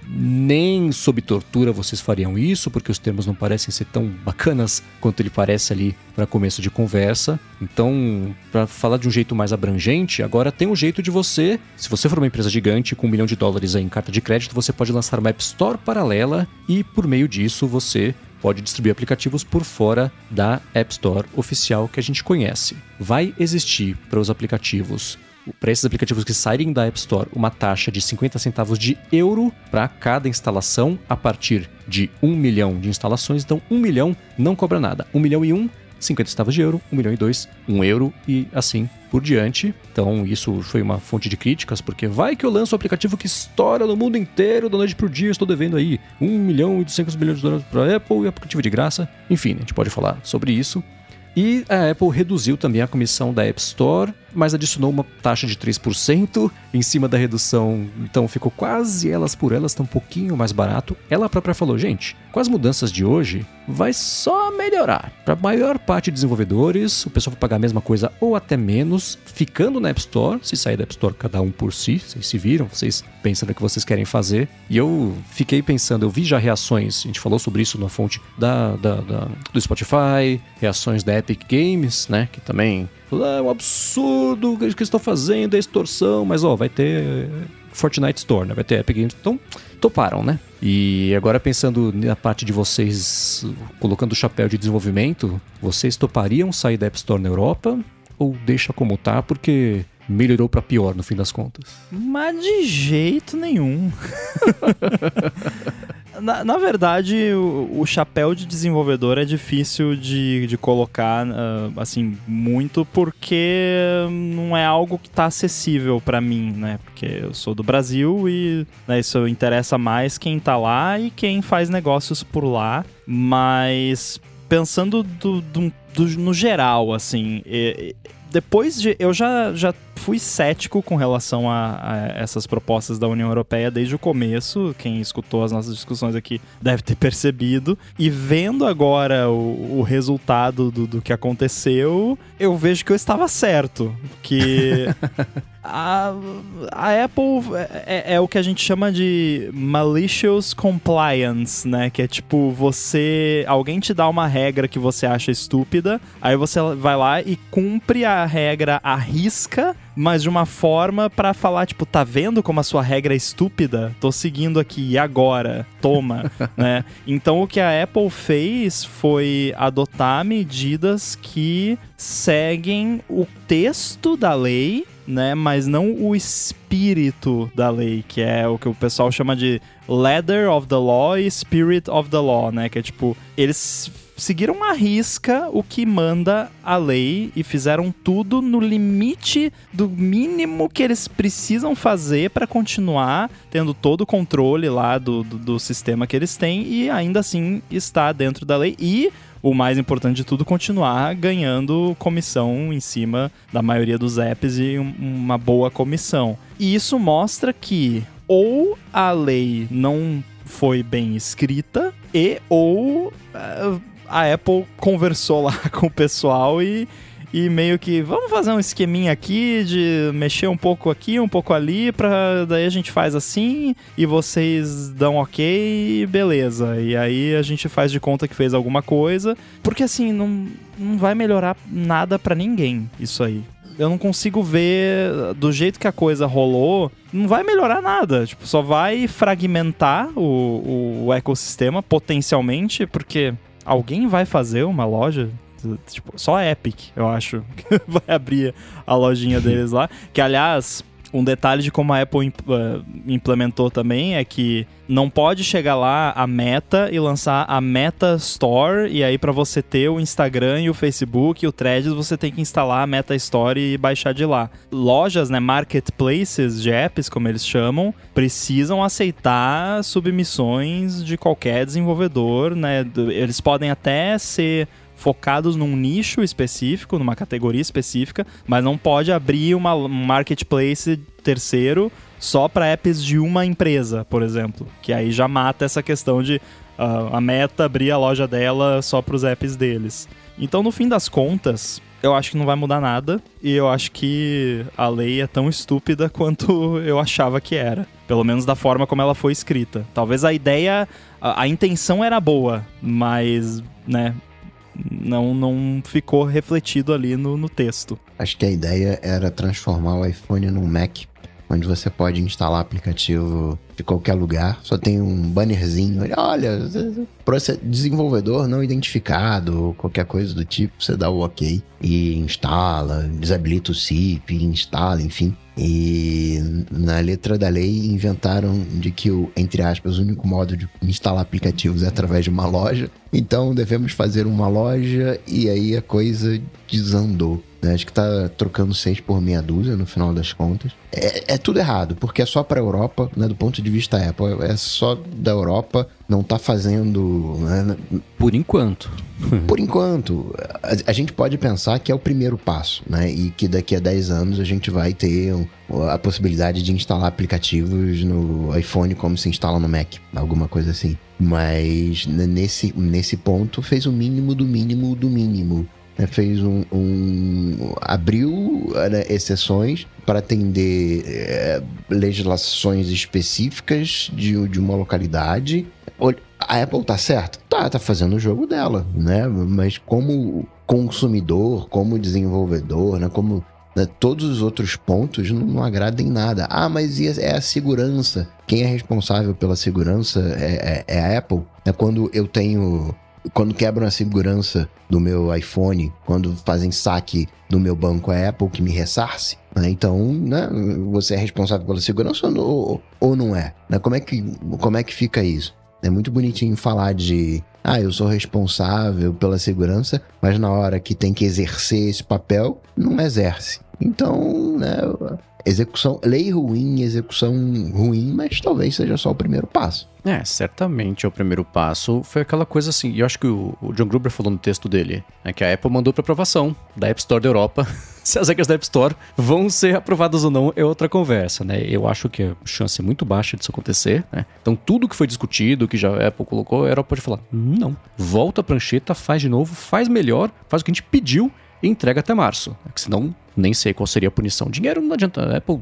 nem sob tortura vocês fariam isso, porque os termos não parecem ser tão bacanas quanto ele parece ali para começo de conversa. Então, para falar de um jeito mais abrangente, agora tem um jeito de você, se você for uma empresa gigante com um milhão de dólares em carta de crédito, você pode lançar uma App Store paralela e por meio disso você pode distribuir aplicativos por fora da App Store oficial que a gente conhece. Vai existir para os aplicativos para esses aplicativos que saírem da App Store, uma taxa de 50 centavos de euro para cada instalação a partir de 1 milhão de instalações. Então, 1 milhão não cobra nada. 1 milhão e 1 50 centavos de euro, 1 milhão e 2, 1 euro e assim por diante. Então, isso foi uma fonte de críticas, porque vai que eu lanço um aplicativo que estoura no mundo inteiro da noite pro dia, estou devendo aí 1 milhão e 200 milhões de dólares para Apple e aplicativo de graça. Enfim, a gente pode falar sobre isso. E a Apple reduziu também a comissão da App Store mas adicionou uma taxa de 3% em cima da redução, então ficou quase elas por elas, tá um pouquinho mais barato. Ela própria falou, gente, com as mudanças de hoje, vai só melhorar. Para a maior parte de desenvolvedores, o pessoal vai pagar a mesma coisa ou até menos, ficando na App Store, se sair da App Store cada um por si, vocês se viram, vocês pensam no que vocês querem fazer. E eu fiquei pensando, eu vi já reações, a gente falou sobre isso na fonte da, da, da do Spotify, reações da Epic Games, né, que também ah, é um absurdo o que eles estão fazendo, é extorsão, mas ó, vai ter Fortnite Store, né? Vai ter Epic Games. Então, toparam, né? E agora pensando na parte de vocês, colocando o chapéu de desenvolvimento, vocês topariam sair da App Store na Europa? Ou deixa como tá, porque melhorou para pior no fim das contas?
Mas de jeito nenhum. Na, na verdade, o, o, chapéu de desenvolvedor é difícil de, de colocar, uh, assim, muito porque não é algo que está acessível para mim, né? Porque eu sou do Brasil e né, isso interessa mais quem está lá e quem faz negócios por lá. Mas pensando do, do, do no geral, assim, depois de. Eu já, já fui cético com relação a, a, essas propostas da União Europeia desde o começo. Quem escutou as nossas discussões aqui deve ter percebido. E vendo agora o, o resultado do, do que aconteceu, eu vejo que eu estava certo. Que. a, a Apple é, é, é, o que a gente chama de malicious compliance, né? Que é tipo, você. Alguém te dá uma regra que você acha estúpida, aí você vai lá e cumpre a regra à risca mas de uma forma para falar, tipo, tá vendo como a sua regra é estúpida? Tô seguindo aqui, e agora? Toma, né? Então o que a Apple fez foi adotar medidas que seguem o texto da lei né? Mas não o espírito da lei, que é o que o pessoal chama de letter of the law e spirit of the law, né? Que é tipo, eles seguiram à risca o que manda a lei e fizeram tudo no limite do mínimo que eles precisam fazer para continuar tendo todo o controle lá do, do, do, sistema que eles têm e ainda assim está dentro da lei e o mais importante de tudo, continuar ganhando comissão em cima da maioria dos apps e um, uma boa comissão. E isso mostra que ou a lei não foi bem escrita e ou uh, a Apple conversou lá com o pessoal e, e meio que vamos fazer um esqueminha aqui de mexer um pouco aqui, um pouco ali, para daí a gente faz assim e vocês dão ok, beleza. E aí a gente faz de conta que fez alguma coisa, porque assim não, não vai melhorar nada para ninguém isso aí. Eu não consigo ver do jeito que a coisa rolou, não vai melhorar nada. Tipo, só vai fragmentar o, o ecossistema potencialmente, porque alguém vai fazer uma loja tipo, só a Epic, eu acho, vai abrir a lojinha deles lá. Que, aliás, um detalhe de como a Apple uh, implementou também é que não pode chegar lá a Meta e lançar a Meta Store e aí para você ter o Instagram e o Facebook e o Threads você tem que instalar a Meta Store e baixar de lá. Lojas, né, marketplaces de apps, como eles chamam, precisam aceitar submissões de qualquer desenvolvedor, né? Eles podem até ser focados num nicho específico, numa categoria específica, mas não pode abrir uma, um marketplace terceiro só para apps de uma empresa, por exemplo. Que aí já mata essa questão de uh, a meta abrir a loja dela só para os apps deles. Então, no fim das contas, eu acho que não vai mudar nada e eu acho que a lei é tão estúpida quanto eu achava que era. Pelo menos da forma como ela foi escrita. Talvez a ideia, a, a intenção era boa, mas, né, não, não ficou refletido ali no, no texto.
Acho que a ideia era transformar o iPhone num Mac, onde você pode instalar aplicativo de qualquer lugar, só tem um bannerzinho. Olha, desenvolvedor não identificado, qualquer coisa do tipo, você dá o ok e instala, desabilita o SIP, instala, enfim. E na letra da lei inventaram de que o, entre aspas, o único modo de instalar aplicativos é através de uma loja. Então devemos fazer uma loja e aí a coisa desandou. Né? Acho que tá trocando seis por meia dúzia no final das contas. É, é tudo errado, porque é só para a Europa, né? do ponto de vista Apple. É só da Europa, não tá fazendo. Né?
Por enquanto.
Por enquanto. A, a, gente pode pensar que é o primeiro passo, né? E que daqui a 10 anos a gente vai ter a possibilidade de instalar aplicativos no iPhone como se instala no Mac, alguma coisa assim. Mas nesse, nesse ponto fez o mínimo do mínimo do mínimo né, fez um, um abriu né, exceções para atender é, legislações específicas de, de uma localidade. A Apple tá certo? Tá, tá fazendo o jogo dela, né? Mas como consumidor, como desenvolvedor, né? Como né, todos os outros pontos não, não em nada. Ah, mas é a segurança. Quem é responsável pela segurança é, é, é a Apple. É quando eu tenho quando quebram a segurança do meu iPhone, quando fazem saque do meu banco, a Apple que me ressarce. Né? Então, né, você é responsável pela segurança ou, ou não é? Né? Como, é que, como é que fica isso? É muito bonitinho falar de ah, eu sou responsável pela segurança, mas na hora que tem que exercer esse papel, não exerce. Então, né, execução, lei ruim, execução ruim, mas talvez seja só o primeiro passo.
É, certamente é o primeiro passo. Foi aquela coisa assim, e eu acho que o, o, John Gruber falou no texto dele, né, que a Apple mandou para aprovação da App Store da Europa. Se as regras da App Store vão ser aprovadas ou não é outra conversa, né? Eu acho que a chance é muito baixa disso acontecer, né? Então tudo que foi discutido, que já a Apple colocou, a Europa pode falar, não, volta a prancheta, faz de novo, faz melhor, faz o que a gente pediu e entrega até março. Porque senão nem sei qual seria a punição. Dinheiro não adianta. Apple,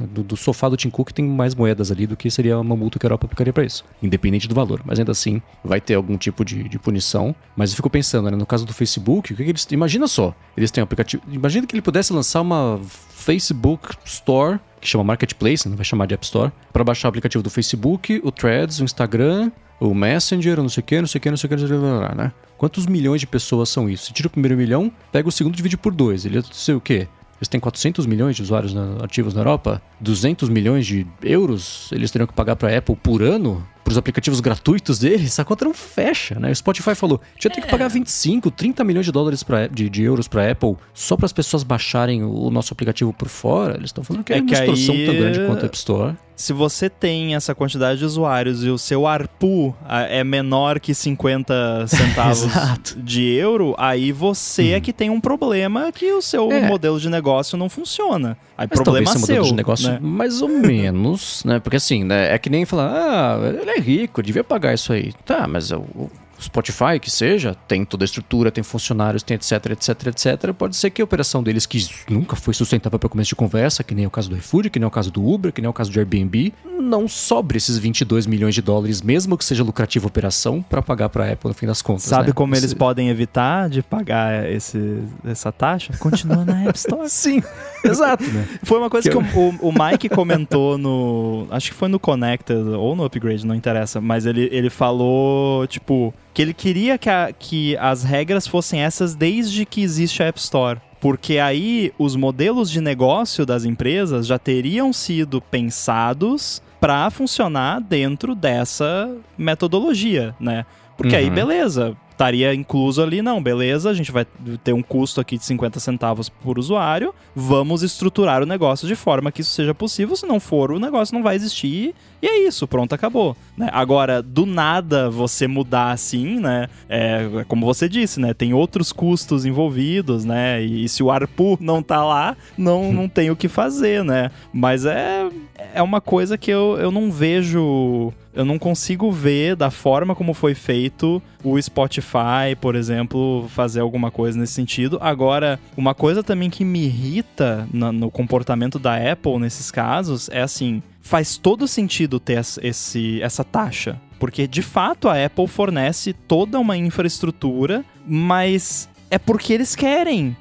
do, do, sofá do Tim Cook tem mais moedas ali do que seria uma multa que a Europa aplicaria para isso, independente do valor. Mas ainda assim, vai ter algum tipo de, de punição. Mas eu fico pensando, né, no caso do Facebook, o que, que eles. Imagina só, eles têm um aplicativo. Imagina que ele pudesse lançar uma Facebook Store, que chama Marketplace, não vai chamar de App Store, para baixar o aplicativo do Facebook, o Threads, o Instagram, o Messenger, não sei o que, não sei o que, não sei o que, não sei o que, né? Quantos milhões de pessoas são isso? Você tira o primeiro milhão, pega o segundo e divide por dois. Ele é sei o quê? Eles têm 400 milhões de usuários ativos na Europa, 200 milhões de euros eles teriam que pagar para a Apple por ano para os aplicativos gratuitos deles, a conta não fecha, né? O Spotify falou, tinha é. que pagar 25, 30 milhões de dólares pra, de, de euros para Apple só para as pessoas baixarem o nosso aplicativo por fora. Eles estão falando que é, é uma distorção aí... tão grande quanto a App Store
se você tem essa quantidade de usuários e o seu ARPU é menor que 50 centavos de euro, aí você é uhum. que tem um problema que o seu é. modelo de negócio não funciona. Aí Mas problema seu, modelo
de negócio né? mais ou menos, né? Porque assim, né? é que nem falar, ah, ele é rico, devia pagar isso aí. Tá, mas o Spotify, que seja, tem toda a estrutura, tem funcionários, tem etc, etc, etc. Pode ser que a operação deles, que nunca foi sustentável para começo de conversa, que nem o caso do iFood, que nem o caso do Uber, que nem o caso do Airbnb, não sobre esses 22 milhões de dólares, mesmo que seja lucrativa a operação, para pagar para a Apple no fim das contas.
Sabe
né?
como Esse... eles podem evitar de pagar esse, essa taxa? Continua na App Store.
Sim, exato. Né?
Foi uma coisa que, que o, o, Mike comentou no. Acho que foi no Connected ou no Upgrade, não interessa, mas ele, ele falou, tipo que ele queria que, a, que as regras fossem essas desde que existe a App Store. Porque aí os modelos de negócio das empresas já teriam sido pensados para funcionar dentro dessa metodologia, né? Porque uhum. aí, beleza, estaria incluso ali, não, beleza, a gente vai ter um custo aqui de 50 centavos por usuário, vamos estruturar o negócio de forma que isso seja possível, se não for, o negócio não vai existir e é isso, pronto, acabou. Né? Agora, do nada você mudar assim, né? É, como você disse, né? Tem outros custos envolvidos, né? E, e se o ARPU não tá lá, não, não tem o que fazer, né? Mas é, é uma coisa que eu, eu não vejo eu não consigo ver da forma como foi feito o Spotify, por exemplo, fazer alguma coisa nesse sentido. Agora, uma coisa também que me irrita no, no comportamento da Apple nesses casos é assim: faz todo sentido ter esse, essa taxa. Porque de fato a Apple fornece toda uma infraestrutura, mas é porque eles querem.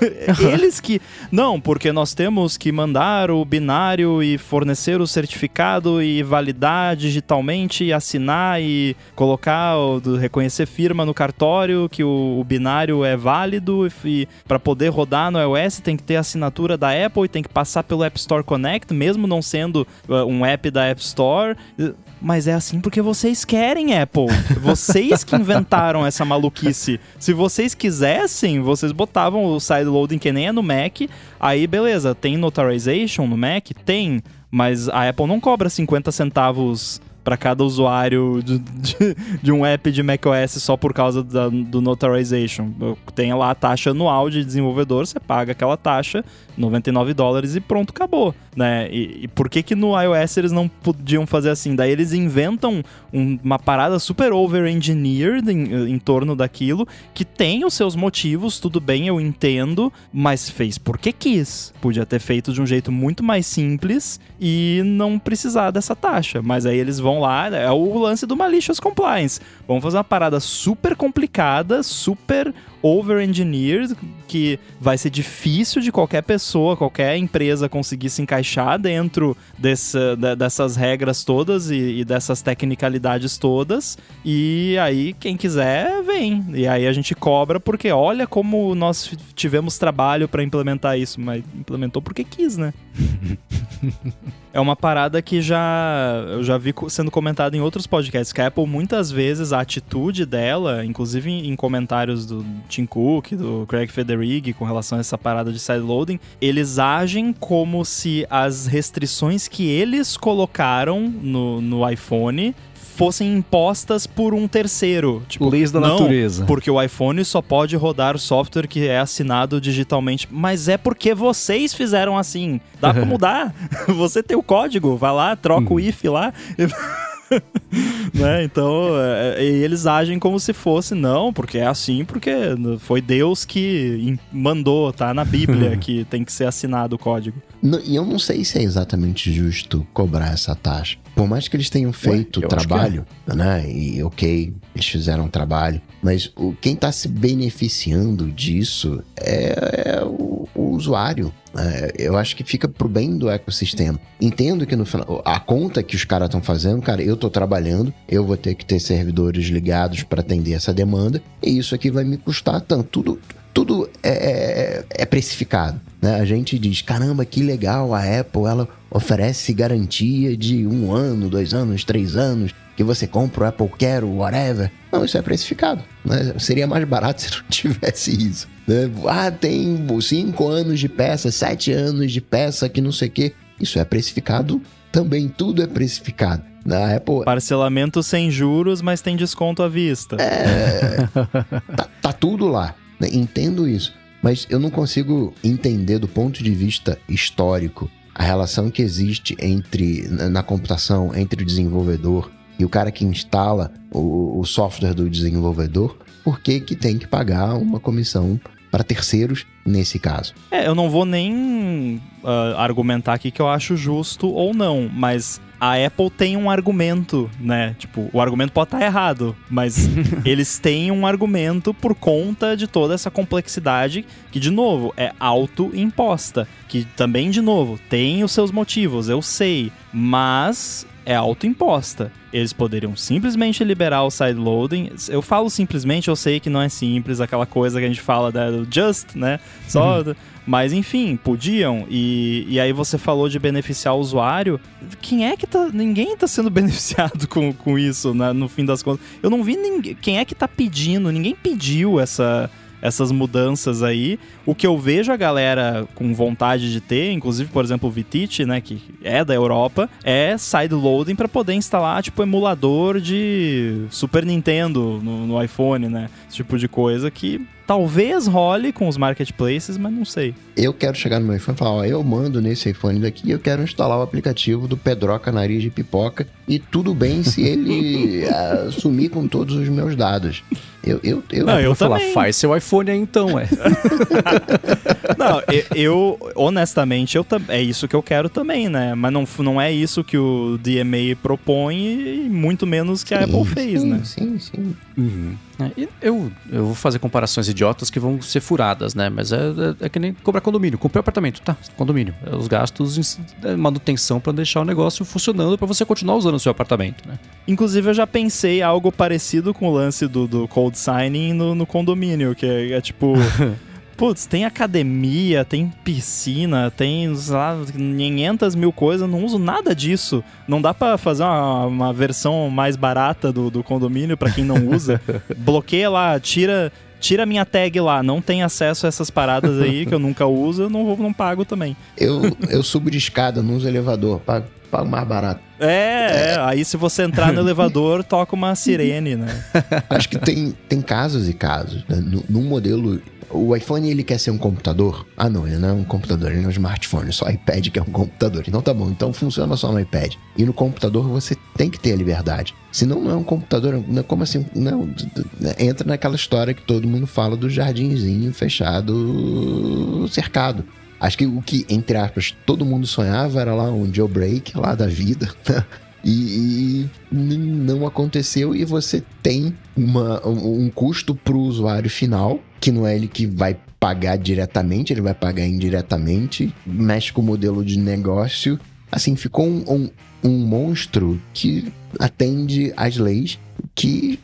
Eles que. Não, porque nós temos que mandar o binário e fornecer o certificado e validar digitalmente e assinar e colocar, reconhecer firma no cartório que o, o binário é válido e para poder rodar no iOS tem que ter assinatura da Apple e tem que passar pelo App Store Connect, mesmo não sendo uh, um app da App Store. Mas é assim porque vocês querem, Apple. Vocês que inventaram essa maluquice. Se vocês quisessem, vocês botavam o sideloading que nem é no Mac. Aí, beleza, tem notarization no Mac? Tem. Mas a Apple não cobra 50 centavos para cada usuário de, de, de, um app de macOS só por causa da, do notarization. Tem lá a taxa anual de desenvolvedor, você paga aquela taxa, 99 dólares e pronto, acabou. Né? E, e por que que no iOS eles não podiam fazer assim? Daí eles inventam um, uma parada super over-engineered em, em torno daquilo, que tem os seus motivos, tudo bem, eu entendo, mas fez porque quis. Podia ter feito de um jeito muito mais simples e não precisar dessa taxa. Mas aí eles vão lá, é o lance do malicious compliance. Vamos fazer uma parada super complicada, super over-engineered, que vai ser difícil de qualquer pessoa, qualquer empresa conseguir se encaixar dentro dessas regras todas e, e, dessas tecnicalidades todas. E aí, quem quiser, vem. E aí a gente cobra, porque olha como nós tivemos trabalho para implementar isso, mas implementou porque quis, né? é uma parada que já eu já vi sendo comentado em outros podcasts que a Apple muitas vezes a atitude dela, inclusive em comentários do Tim Cook, do Craig Federighi com relação a essa parada de sideloading, eles agem como se as restrições que eles colocaram no, no iPhone fossem impostas por um terceiro.
Tipo, Leis da não, natureza.
Porque o iPhone só pode rodar o software que é assinado digitalmente. Mas é porque vocês fizeram assim. Dá pra mudar. Você tem o código, vai lá, troca hum. o if lá. né? Então, é, é eles agem como se fosse, não, porque é assim, porque foi Deus que mandou, tá na Bíblia que tem que ser assinado o código.
E eu não sei se é exatamente justo cobrar essa taxa. Por mais que eles tenham feito o trabalho, é. né? E ok, eles fizeram trabalho, mas o, quem está se beneficiando disso é, é o, o, usuário. É, eu acho que fica pro bem do ecossistema. Entendo que no final, a conta que os caras estão fazendo, cara, eu tô trabalhando, eu vou ter que ter servidores ligados para atender essa demanda, e isso aqui vai me custar tanto. Tudo, tudo é, é, é precificado. Né? A gente diz, caramba, que legal, a Apple ela oferece garantia de um ano, dois anos, três anos, que você compra o Apple Care, whatever. Não, isso é precificado. Né? Seria mais barato se não tivesse isso. Né? Ah, tem cinco anos de peça, sete anos de peça, que não sei o quê. Isso é precificado também, tudo é precificado. Na Apple.
Parcelamento sem juros, mas tem desconto à vista.
É. tá, tá tudo lá. Né? Entendo isso. Mas eu não consigo entender do ponto de vista histórico a relação que existe entre na computação entre o desenvolvedor e o cara que instala o, o software do desenvolvedor, por que, que tem que pagar uma comissão para terceiros nesse caso.
É, eu não vou nem uh, argumentar aqui que eu acho justo ou não, mas a Apple tem um argumento, né? Tipo, o argumento pode estar errado, mas eles têm um argumento por conta de toda essa complexidade que, de novo, é autoimposta. Que também, de novo, tem os seus motivos, eu sei, mas é autoimposta. Eles poderiam simplesmente liberar o sideloading. Eu falo simplesmente, eu sei que não é simples, aquela coisa que a gente fala do just, né? Só. Uhum. Mas enfim, podiam. E, e aí você falou de beneficiar o usuário. Quem é que tá. Ninguém tá sendo beneficiado com, com isso, né, no fim das contas. Eu não vi ninguém. Quem é que tá pedindo? Ninguém pediu essa essas mudanças aí. O que eu vejo a galera com vontade de ter, inclusive, por exemplo, o Vitite, né, que é da Europa, é sideloading para poder instalar, tipo, emulador de Super Nintendo no, no iPhone, né? Esse tipo de coisa que Talvez role com os marketplaces, mas não sei.
Eu quero chegar no meu iPhone e falar, ó, eu mando nesse iPhone daqui, eu quero instalar o aplicativo do Pedroca Nariz de Pipoca e tudo bem se ele uh, sumir com todos os meus dados. Eu, eu, eu,
Não, eu
falar, faz seu iPhone aí então, é.
Não, eu, eu, honestamente, eu, é isso que eu quero também, né? Mas não, não é isso que o DMA propõe e muito menos que a Apple fez,
sim,
né?
Sim, sim.
É, e eu, eu vou fazer comparações idiotas que vão ser furadas, né? Mas é, é, é que nem comprar condomínio. Comprei apartamento, tá? Condomínio. Os gastos, em- é manutenção pra deixar o negócio funcionando pra você continuar usando o seu apartamento, né?
Inclusive, eu já pensei algo parecido com o lance do, do cold signing no, no condomínio, que é, é tipo. Putz, tem academia, tem piscina, tem, sei lá, 500 mil coisas, não uso nada disso. Não dá pra fazer uma, uma versão mais barata do, do condomínio pra quem não usa. Bloqueia lá, tira tira minha tag lá, não tem acesso a essas paradas aí que eu nunca uso, eu não, não pago também.
Eu, eu subo de escada, não uso elevador, pago, pago mais barato.
É, é, aí se você entrar no elevador, toca uma sirene, né?
Acho que tem, tem casos e casos. Né? No, num modelo. O iPhone ele quer ser um computador? Ah, não, ele não é um computador, ele é um smartphone, só iPad que é um computador. Então tá bom, então funciona só no iPad. E no computador você tem que ter a liberdade. Senão não é um computador, não, como assim? Não, entra naquela história que todo mundo fala do jardinzinho fechado, cercado. Acho que o que, entre aspas, todo mundo sonhava era lá um jailbreak lá da vida, né? E, e não aconteceu e você tem uma, um, custo para o usuário final, que não é ele que vai pagar diretamente, ele vai pagar indiretamente, mexe com o modelo de negócio. Assim, ficou um, um, um monstro que atende às leis que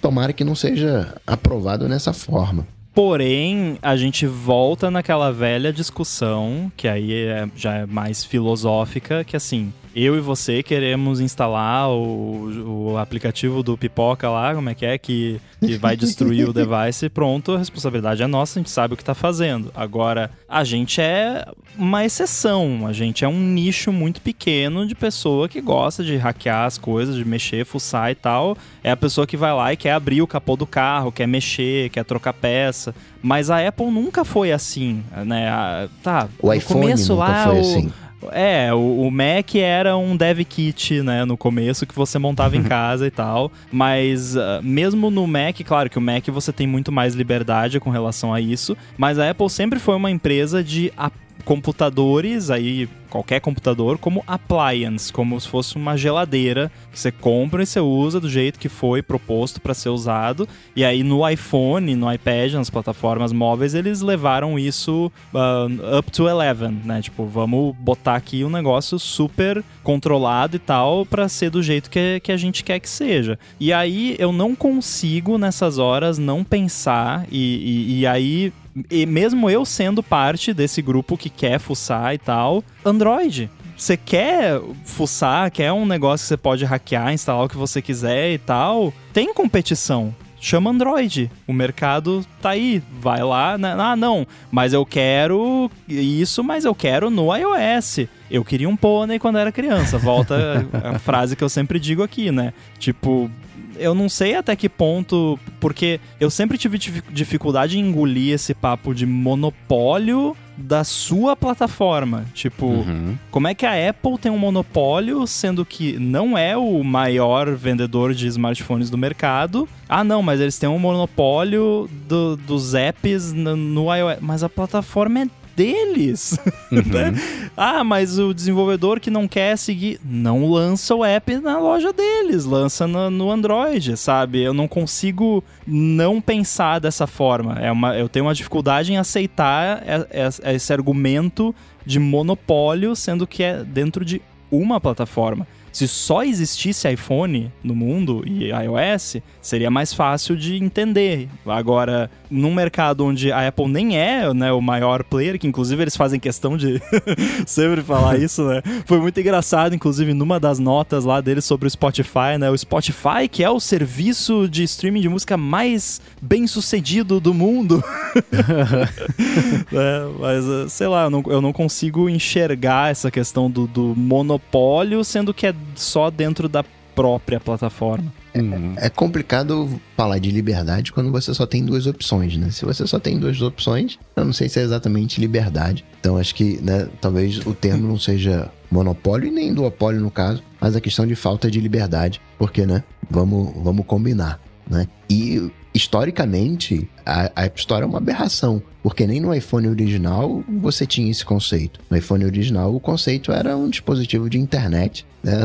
tomara que não seja aprovado nessa forma.
Porém, a gente volta naquela velha discussão, que aí é, já é mais filosófica, que assim, eu e você queremos instalar o, o aplicativo do Pipoca lá, como é que é, que, que vai destruir o device, pronto, a responsabilidade é nossa, a gente sabe o que tá fazendo. Agora, a gente é uma exceção, a gente é um nicho muito pequeno de pessoa que gosta de hackear as coisas, de mexer, fuçar e tal. É a pessoa que vai lá e quer abrir o capô do carro, quer mexer, quer trocar peça. Mas a Apple nunca foi assim, né? A, tá,
o iPhone
começo
nunca
lá,
foi
o,
assim.
É, o, o, Mac era um dev kit, né, no começo, que você montava em casa e tal. Mas uh, mesmo no Mac, claro que o Mac você tem muito mais liberdade com relação a isso. Mas a Apple sempre foi uma empresa de computadores, aí qualquer computador, como appliance, como se fosse uma geladeira que você compra e você usa do jeito que foi proposto para ser usado. E aí no iPhone, no iPad, nas plataformas móveis, eles levaram isso uh, up to 11, né? Tipo, vamos botar aqui um negócio super controlado e tal para ser do jeito que, que a gente quer que seja. E aí eu não consigo nessas horas não pensar e, e, e aí e mesmo eu sendo parte desse grupo que quer fuçar e tal, Android. Você quer fuçar, quer um negócio que você pode hackear, instalar o que você quiser e tal, tem competição. Chama Android. O mercado tá aí. Vai lá. Né? Ah, não. Mas eu quero isso, mas eu quero no iOS. Eu queria um pônei quando era criança. Volta a frase que eu sempre digo aqui, né? Tipo, eu não sei até que ponto, porque eu sempre tive dificuldade em engolir esse papo de monopólio da sua plataforma. Tipo, uhum. como é que a Apple tem um monopólio, sendo que não é o maior vendedor de smartphones do mercado? Ah, não, mas eles têm um monopólio do, dos apps no, no iOS. Mas a plataforma é deles. Uhum. né? Ah, mas o desenvolvedor que não quer seguir, não lança o app na loja deles, lança no, no Android, sabe? Eu não consigo não pensar dessa forma. É uma, eu tenho uma dificuldade em aceitar esse argumento de monopólio, sendo que é dentro de uma plataforma. Se só existisse iPhone no mundo e iOS, seria mais fácil de entender. Agora, num mercado onde a Apple nem é né, o maior player, que inclusive eles fazem questão de sempre falar isso, né? Foi muito engraçado, inclusive, numa das notas lá deles sobre o Spotify, né? O Spotify, que é o serviço de streaming de música mais bem sucedido do mundo. é, mas, sei lá, eu não, eu não, consigo enxergar essa questão do, do monopólio, sendo que é só dentro da própria plataforma.
É, é, complicado falar de liberdade quando você só tem duas opções, né? Se você só tem duas opções, eu não sei se é exatamente liberdade. Então acho que, né, talvez o termo não seja monopólio e nem duopólio no caso, mas a questão de falta de liberdade, porque, né, vamos, vamos combinar. né? E historicamente, a, a App Store é uma aberração, porque nem no iPhone original você tinha esse conceito. No iPhone original, o conceito era um dispositivo de internet, né?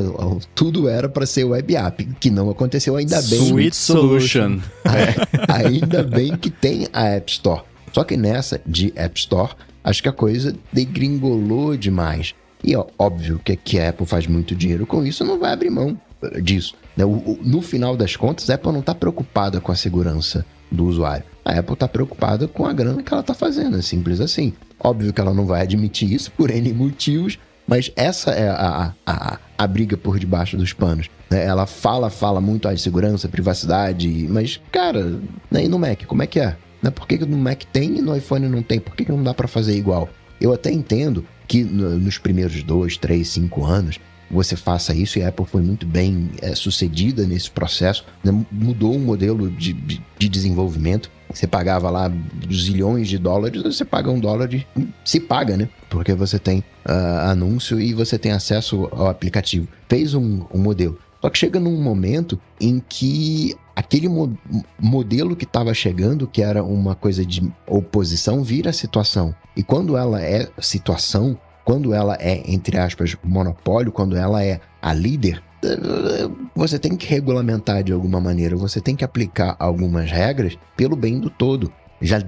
Tudo era para ser web app, que não aconteceu ainda bem.
Sweet Solution.
É, ainda bem que tem a App Store. Só que nessa de App Store, acho que a coisa degringolou demais. E ó, óbvio que, que a Apple faz muito dinheiro com isso, não vai abrir mão disso. Né? No final das contas, a Apple não está preocupada com a segurança do usuário. A Apple está preocupada com a grana que ela está fazendo, é simples assim. Óbvio que ela não vai admitir isso por N motivos, mas essa é a, a, a, briga por debaixo dos panos. Né? Ela fala, fala muito ah, de segurança, privacidade, mas, cara, né? e no Mac, como é que é? Né? Por que, que no Mac tem e no iPhone não tem? Por que, que não dá para fazer igual? Eu até entendo que nos primeiros dois, três, cinco anos você faça isso, e a Apple foi muito bem é, sucedida nesse processo, né? mudou o modelo de, de, de, desenvolvimento. Você pagava lá zilhões de dólares, você paga um dólar e se paga, né? Porque você tem uh, anúncio e você tem acesso ao aplicativo. Fez um, um modelo. Só que chega num momento em que aquele mo modelo que estava chegando, que era uma coisa de oposição, vira situação. E quando ela é situação, quando ela é, entre aspas, monopólio, quando ela é a líder, você tem que regulamentar de alguma maneira, você tem que aplicar algumas regras pelo bem do todo. Já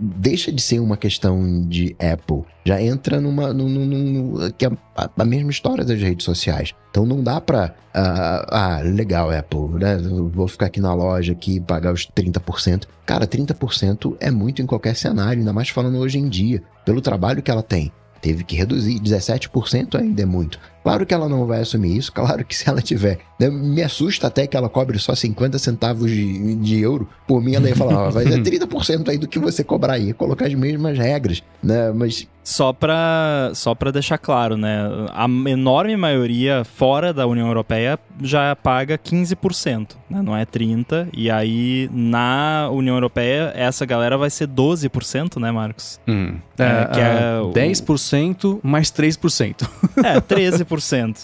deixa de ser uma questão de Apple, já entra numa. num, num, que é a, a, mesma história das redes sociais. Então não dá pra. Uh, ah, legal, Apple, né? Vou ficar aqui na loja aqui pagar os 30%. Cara, 30% é muito em qualquer cenário, ainda mais falando hoje em dia, pelo trabalho que ela tem teve que reduzir. 17% ainda é muito. Claro que ela não vai assumir isso, claro que se ela tiver. Né, me assusta até que ela cobre só 50 centavos de, de euro. Por mim, ela ia falar, vai ser 30% aí do que você cobrar aí, colocar as mesmas regras, né? Mas
só para só pra deixar claro, né? A enorme maioria fora da União Europeia já paga 15%, né? não é 30%. E aí, na União Europeia, essa galera vai ser 12%, né, Marcos?
Hum. É, é, que é uh, 10% mais 3%.
É, 13%.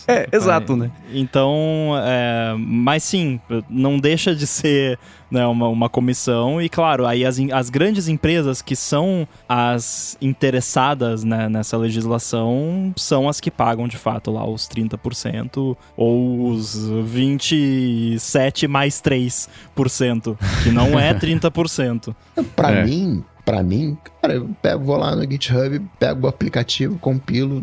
É, exato,
é,
né?
Então, é, mas sim, não deixa de ser né, uma, uma comissão. E claro, aí as, as grandes empresas que são as interessadas né, nessa legislação são as que pagam de fato lá os 30% ou os 27 mais 3%, que não é 30%.
Para é. mim, para mim, cara, eu pego, vou lá no GitHub, pego o aplicativo, compilo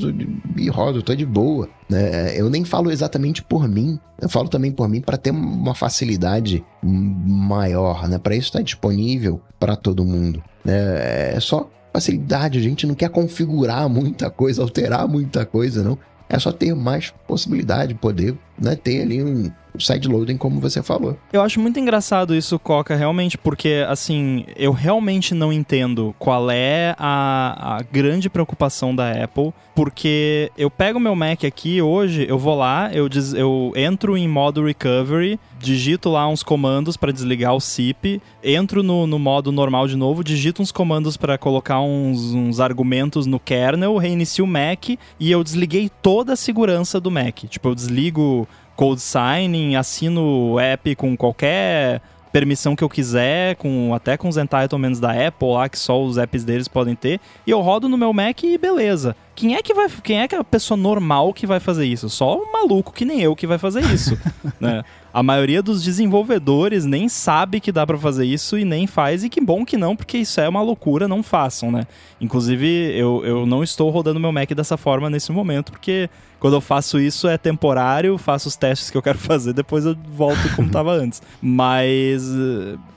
e rodo, tô de boa. Né? Eu nem falo exatamente por mim, eu falo também por mim para ter uma facilidade maior, né? Para isso estar tá disponível para todo mundo. Né? É só facilidade, a gente não quer configurar muita coisa, alterar muita coisa, não. É só ter mais possibilidade, poder né, ter ali um, sideloading, como você falou.
Eu acho muito engraçado isso, Coca, realmente, porque, assim, eu realmente não entendo qual é a, a grande preocupação da Apple, porque eu pego meu Mac aqui hoje, eu vou lá, eu, des, eu entro em modo recovery, digito lá uns comandos para desligar o SIP, entro no, no, modo normal de novo, digito uns comandos para colocar uns, uns argumentos no kernel, reinicio o Mac e eu desliguei toda a segurança do Mac. Tipo, eu desligo code signing, assino o app com qualquer permissão que eu quiser, com até com os entitlements da Apple lá, que só os apps deles podem ter, e eu rodo no meu Mac e beleza. Quem é que vai, quem é que é a pessoa normal que vai fazer isso? Só um maluco que nem eu que vai fazer isso, né? A maioria dos desenvolvedores nem sabe que dá para fazer isso e nem faz, e que bom que não, porque isso é uma loucura, não façam, né? Inclusive, eu, eu não estou rodando meu Mac dessa forma nesse momento, porque quando eu faço isso é temporário, faço os testes que eu quero fazer, depois eu volto como estava antes. Mas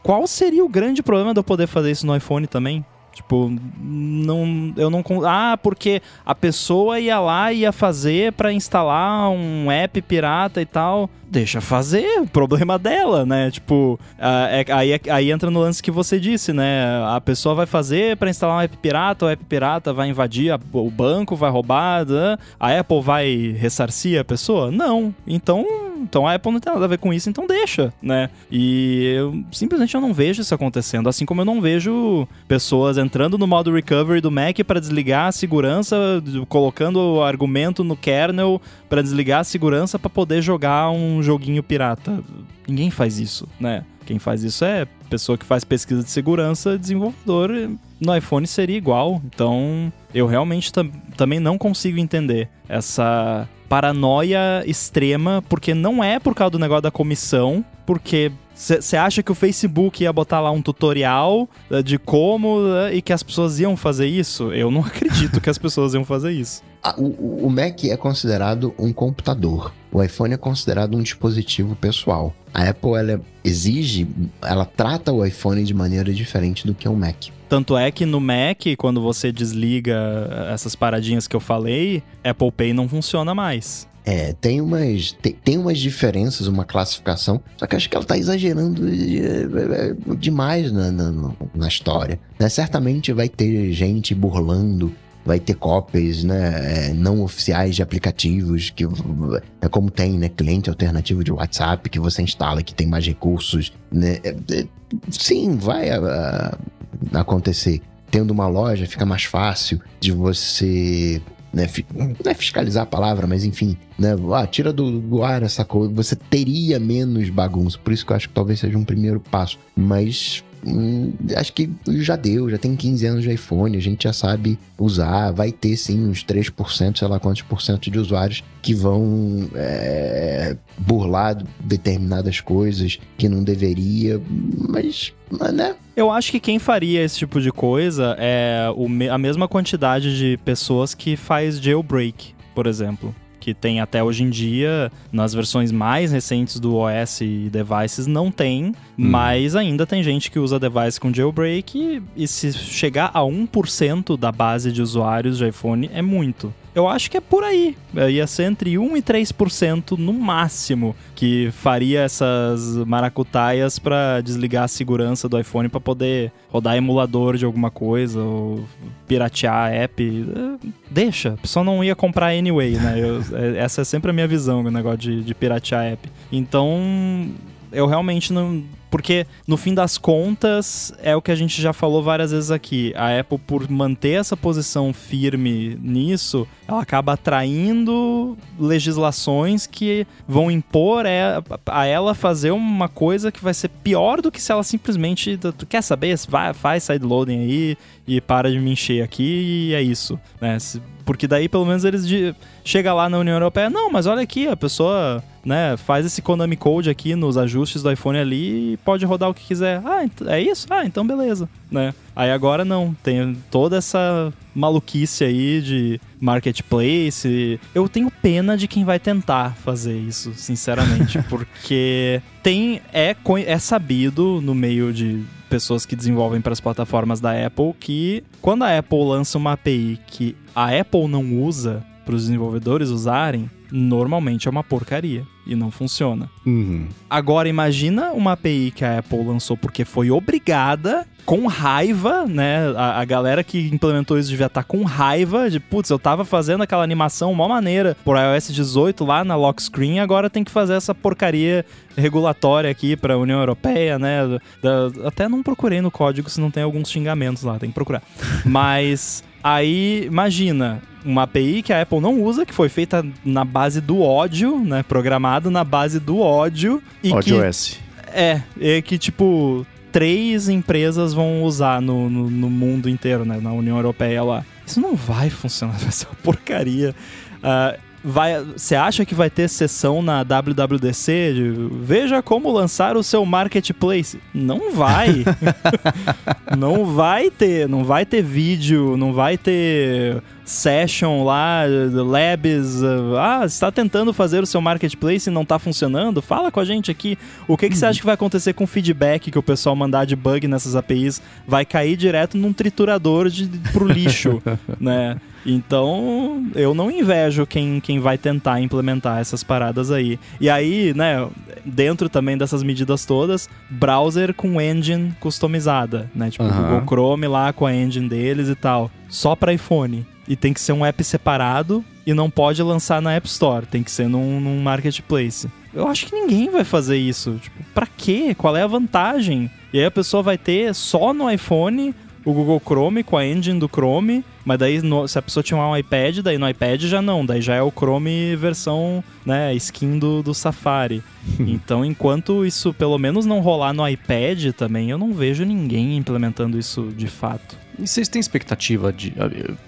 qual seria o grande problema de eu poder fazer isso no iPhone também? Tipo, não, eu não. Ah, porque a pessoa ia lá e ia fazer para instalar um app pirata e tal deixa fazer, problema dela, né? Tipo, é, aí, aí entra no lance que você disse, né? A pessoa vai fazer para instalar um app pirata, o app pirata vai invadir o banco, vai roubar, né? a Apple vai ressarcir a pessoa? Não. Então, então a Apple não tem nada a ver com isso, então deixa, né? E eu simplesmente eu não vejo isso acontecendo, assim como eu não vejo pessoas entrando no modo recovery do Mac para desligar a segurança, colocando o argumento no kernel para desligar a segurança para poder jogar um joguinho pirata. Ninguém faz isso, né? Quem faz isso é pessoa que faz pesquisa de segurança, desenvolvedor. No iPhone seria igual. Então, eu realmente tam também não consigo entender essa paranoia extrema, porque não é por causa do negócio da comissão, porque você acha que o Facebook ia botar lá um tutorial uh, de como uh, e que as pessoas iam fazer isso? Eu não acredito que as pessoas iam fazer isso.
O, o Mac é considerado um computador. O iPhone é considerado um dispositivo pessoal. A Apple ela exige, ela trata o iPhone de maneira diferente do que o Mac.
Tanto é que no Mac, quando você desliga essas paradinhas que eu falei, Apple Pay não funciona mais.
É, tem umas, tem, tem, umas diferenças, uma classificação, só que acho que ela tá exagerando é, é, demais na, na, na história. Né? Certamente vai ter gente burlando vai ter cópias né, é, não oficiais de aplicativos, que é como tem, né? Cliente alternativo de WhatsApp que você instala, que tem mais recursos. Né? Sim, vai a, a, acontecer. Tendo uma loja, fica mais fácil de você né, não é fiscalizar a palavra, mas enfim, né, ah, tira do, do, ar essa coisa, você teria menos bagunça, por isso que eu acho que talvez seja um primeiro passo, mas hum, acho que já deu, já tem 15 anos de iPhone, a gente já sabe usar, vai ter sim uns 3%, sei lá quantos por cento de usuários que vão é, burlar determinadas coisas que não deveria, mas, mas né,
eu acho que quem faria esse tipo de coisa é a mesma quantidade de pessoas que faz jailbreak, por exemplo que tem até hoje em dia, nas versões mais recentes do OS e devices, não tem, hum. mas ainda tem gente que usa device com jailbreak e, e se chegar a 1% da base de usuários de iPhone é muito. Eu acho que é por aí. Ia ser entre 1 e 3% no máximo que faria essas maracutaias para desligar a segurança do iPhone para poder rodar emulador de alguma coisa ou piratear app. Deixa, a pessoa não ia comprar anyway, né? Eu, é, essa é sempre a minha visão, o negócio de, de piratear app. Então, eu realmente não porque, no fim das contas, é o que a gente já falou várias vezes aqui. A Apple, por manter essa posição firme nisso, ela acaba atraindo legislações que vão impor a ela fazer uma coisa que vai ser pior do que se ela simplesmente. Tu quer saber? Vai, faz sideloading aí e para de me encher aqui e é isso. Né? Porque daí, pelo menos, eles de, chega lá na União Europeia, não, mas olha aqui, a pessoa né, faz esse Konami Code aqui nos ajustes do iPhone ali e pode rodar o que quiser. Ah, é isso? Ah, então beleza, né? Aí agora não, tem toda essa maluquice aí de marketplace. Eu tenho pena de quem vai tentar fazer isso, sinceramente, porque tem é, é sabido no meio de pessoas que desenvolvem para as plataformas da Apple que quando a Apple lança uma API que a Apple não usa para os desenvolvedores usarem, normalmente é uma porcaria e não funciona.
Uhum.
Agora imagina uma API que a Apple lançou porque foi obrigada, com raiva, né? A, a galera que implementou isso devia estar tá com raiva de, putz, eu tava fazendo aquela animação uma maneira por iOS 18 lá na lock screen, agora tem que fazer essa porcaria regulatória aqui para a União Europeia, né? Da, até não procurei no código se não tem alguns xingamentos lá, tem que procurar. Mas Aí, imagina, uma API que a Apple não usa, que foi feita na base do ódio, né? Programado na base do ódio.
E ódio que, S.
É, é que tipo, três empresas vão usar no, no, no, mundo inteiro, né? Na União Europeia lá. Isso não vai funcionar, vai ser uma porcaria. Uh, vai, você acha que vai ter sessão na WWDC de veja como lançar o seu marketplace? Não vai. não vai ter, não vai ter vídeo, não vai ter session lá, labs, ah, está tentando fazer o seu marketplace e não está funcionando? Fala com a gente aqui. O que, que você acha que vai acontecer com o feedback que o pessoal mandar de bug nessas APIs? Vai cair direto num triturador de, pro lixo, né? Então, eu não invejo quem, quem vai tentar implementar essas paradas aí. E aí, né, dentro também dessas medidas todas, browser com engine customizada, né? Tipo, uhum. o Google Chrome lá com a engine deles e tal. Só para iPhone. E tem que ser um app separado e não pode lançar na App Store, tem que ser num, num marketplace. Eu acho que ninguém vai fazer isso. Tipo, pra quê? Qual é a vantagem? E aí a pessoa vai ter só no iPhone o Google Chrome com a engine do Chrome, Mas daí, no, se a pessoa tinha um iPad, daí no iPad já não, daí já é o Chrome versão, né, skin do, do Safari. então, enquanto isso pelo menos não rolar no iPad também, eu não vejo ninguém implementando isso de fato.
E vocês têm expectativa de.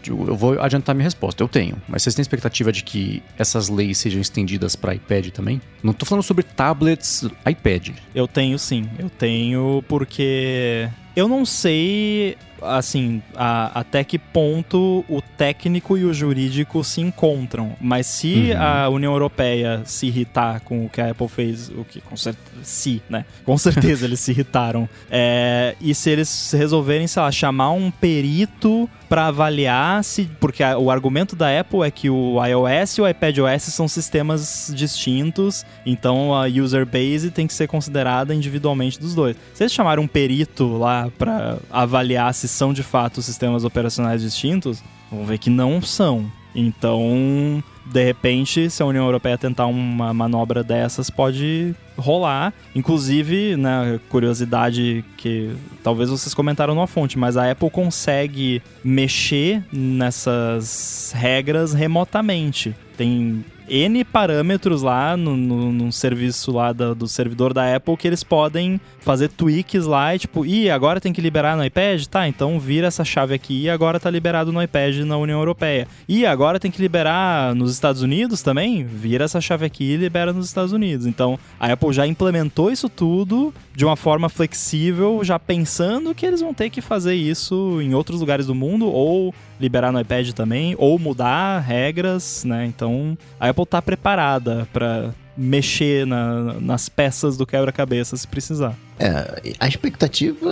Eu vou adiantar minha resposta, eu tenho. Mas vocês têm expectativa de que essas leis sejam estendidas para iPad também? Não tô falando sobre tablets, iPad.
Eu tenho sim. Eu tenho porque. Eu não sei assim, a, até que ponto o técnico e o jurídico se encontram. Mas se uhum. a União Europeia se irritar com o que a Apple fez, o que com certeza, se, né? Com certeza eles se irritaram. É, e se eles resolverem, sei lá, chamar um perito para avaliar se. Porque a, o argumento da Apple é que o iOS e o iPadOS são sistemas distintos, então a user base tem que ser considerada individualmente dos dois. Se eles chamarem um perito lá para avaliar se são de fato sistemas operacionais distintos, vão ver que não são. Então, de repente, se a União Europeia tentar uma manobra dessas, pode rolar. Inclusive, né, curiosidade que talvez vocês comentaram na fonte, mas a Apple consegue mexer nessas regras remotamente. Tem N parâmetros lá no, no, no serviço lá do, do, servidor da Apple que eles podem fazer tweaks lá e tipo, e agora tem que liberar no iPad? Tá, então vira essa chave aqui e agora tá liberado no iPad na União Europeia. E agora tem que liberar nos Estados Unidos também? Vira essa chave aqui e libera nos Estados Unidos. Então a Apple já implementou isso tudo de uma forma flexível, já pensando que eles vão ter que fazer isso em outros lugares do mundo ou liberar no iPad também, ou mudar regras, né? Então a Apple tá preparada para mexer na, nas peças do quebra-cabeça se precisar.
É, a expectativa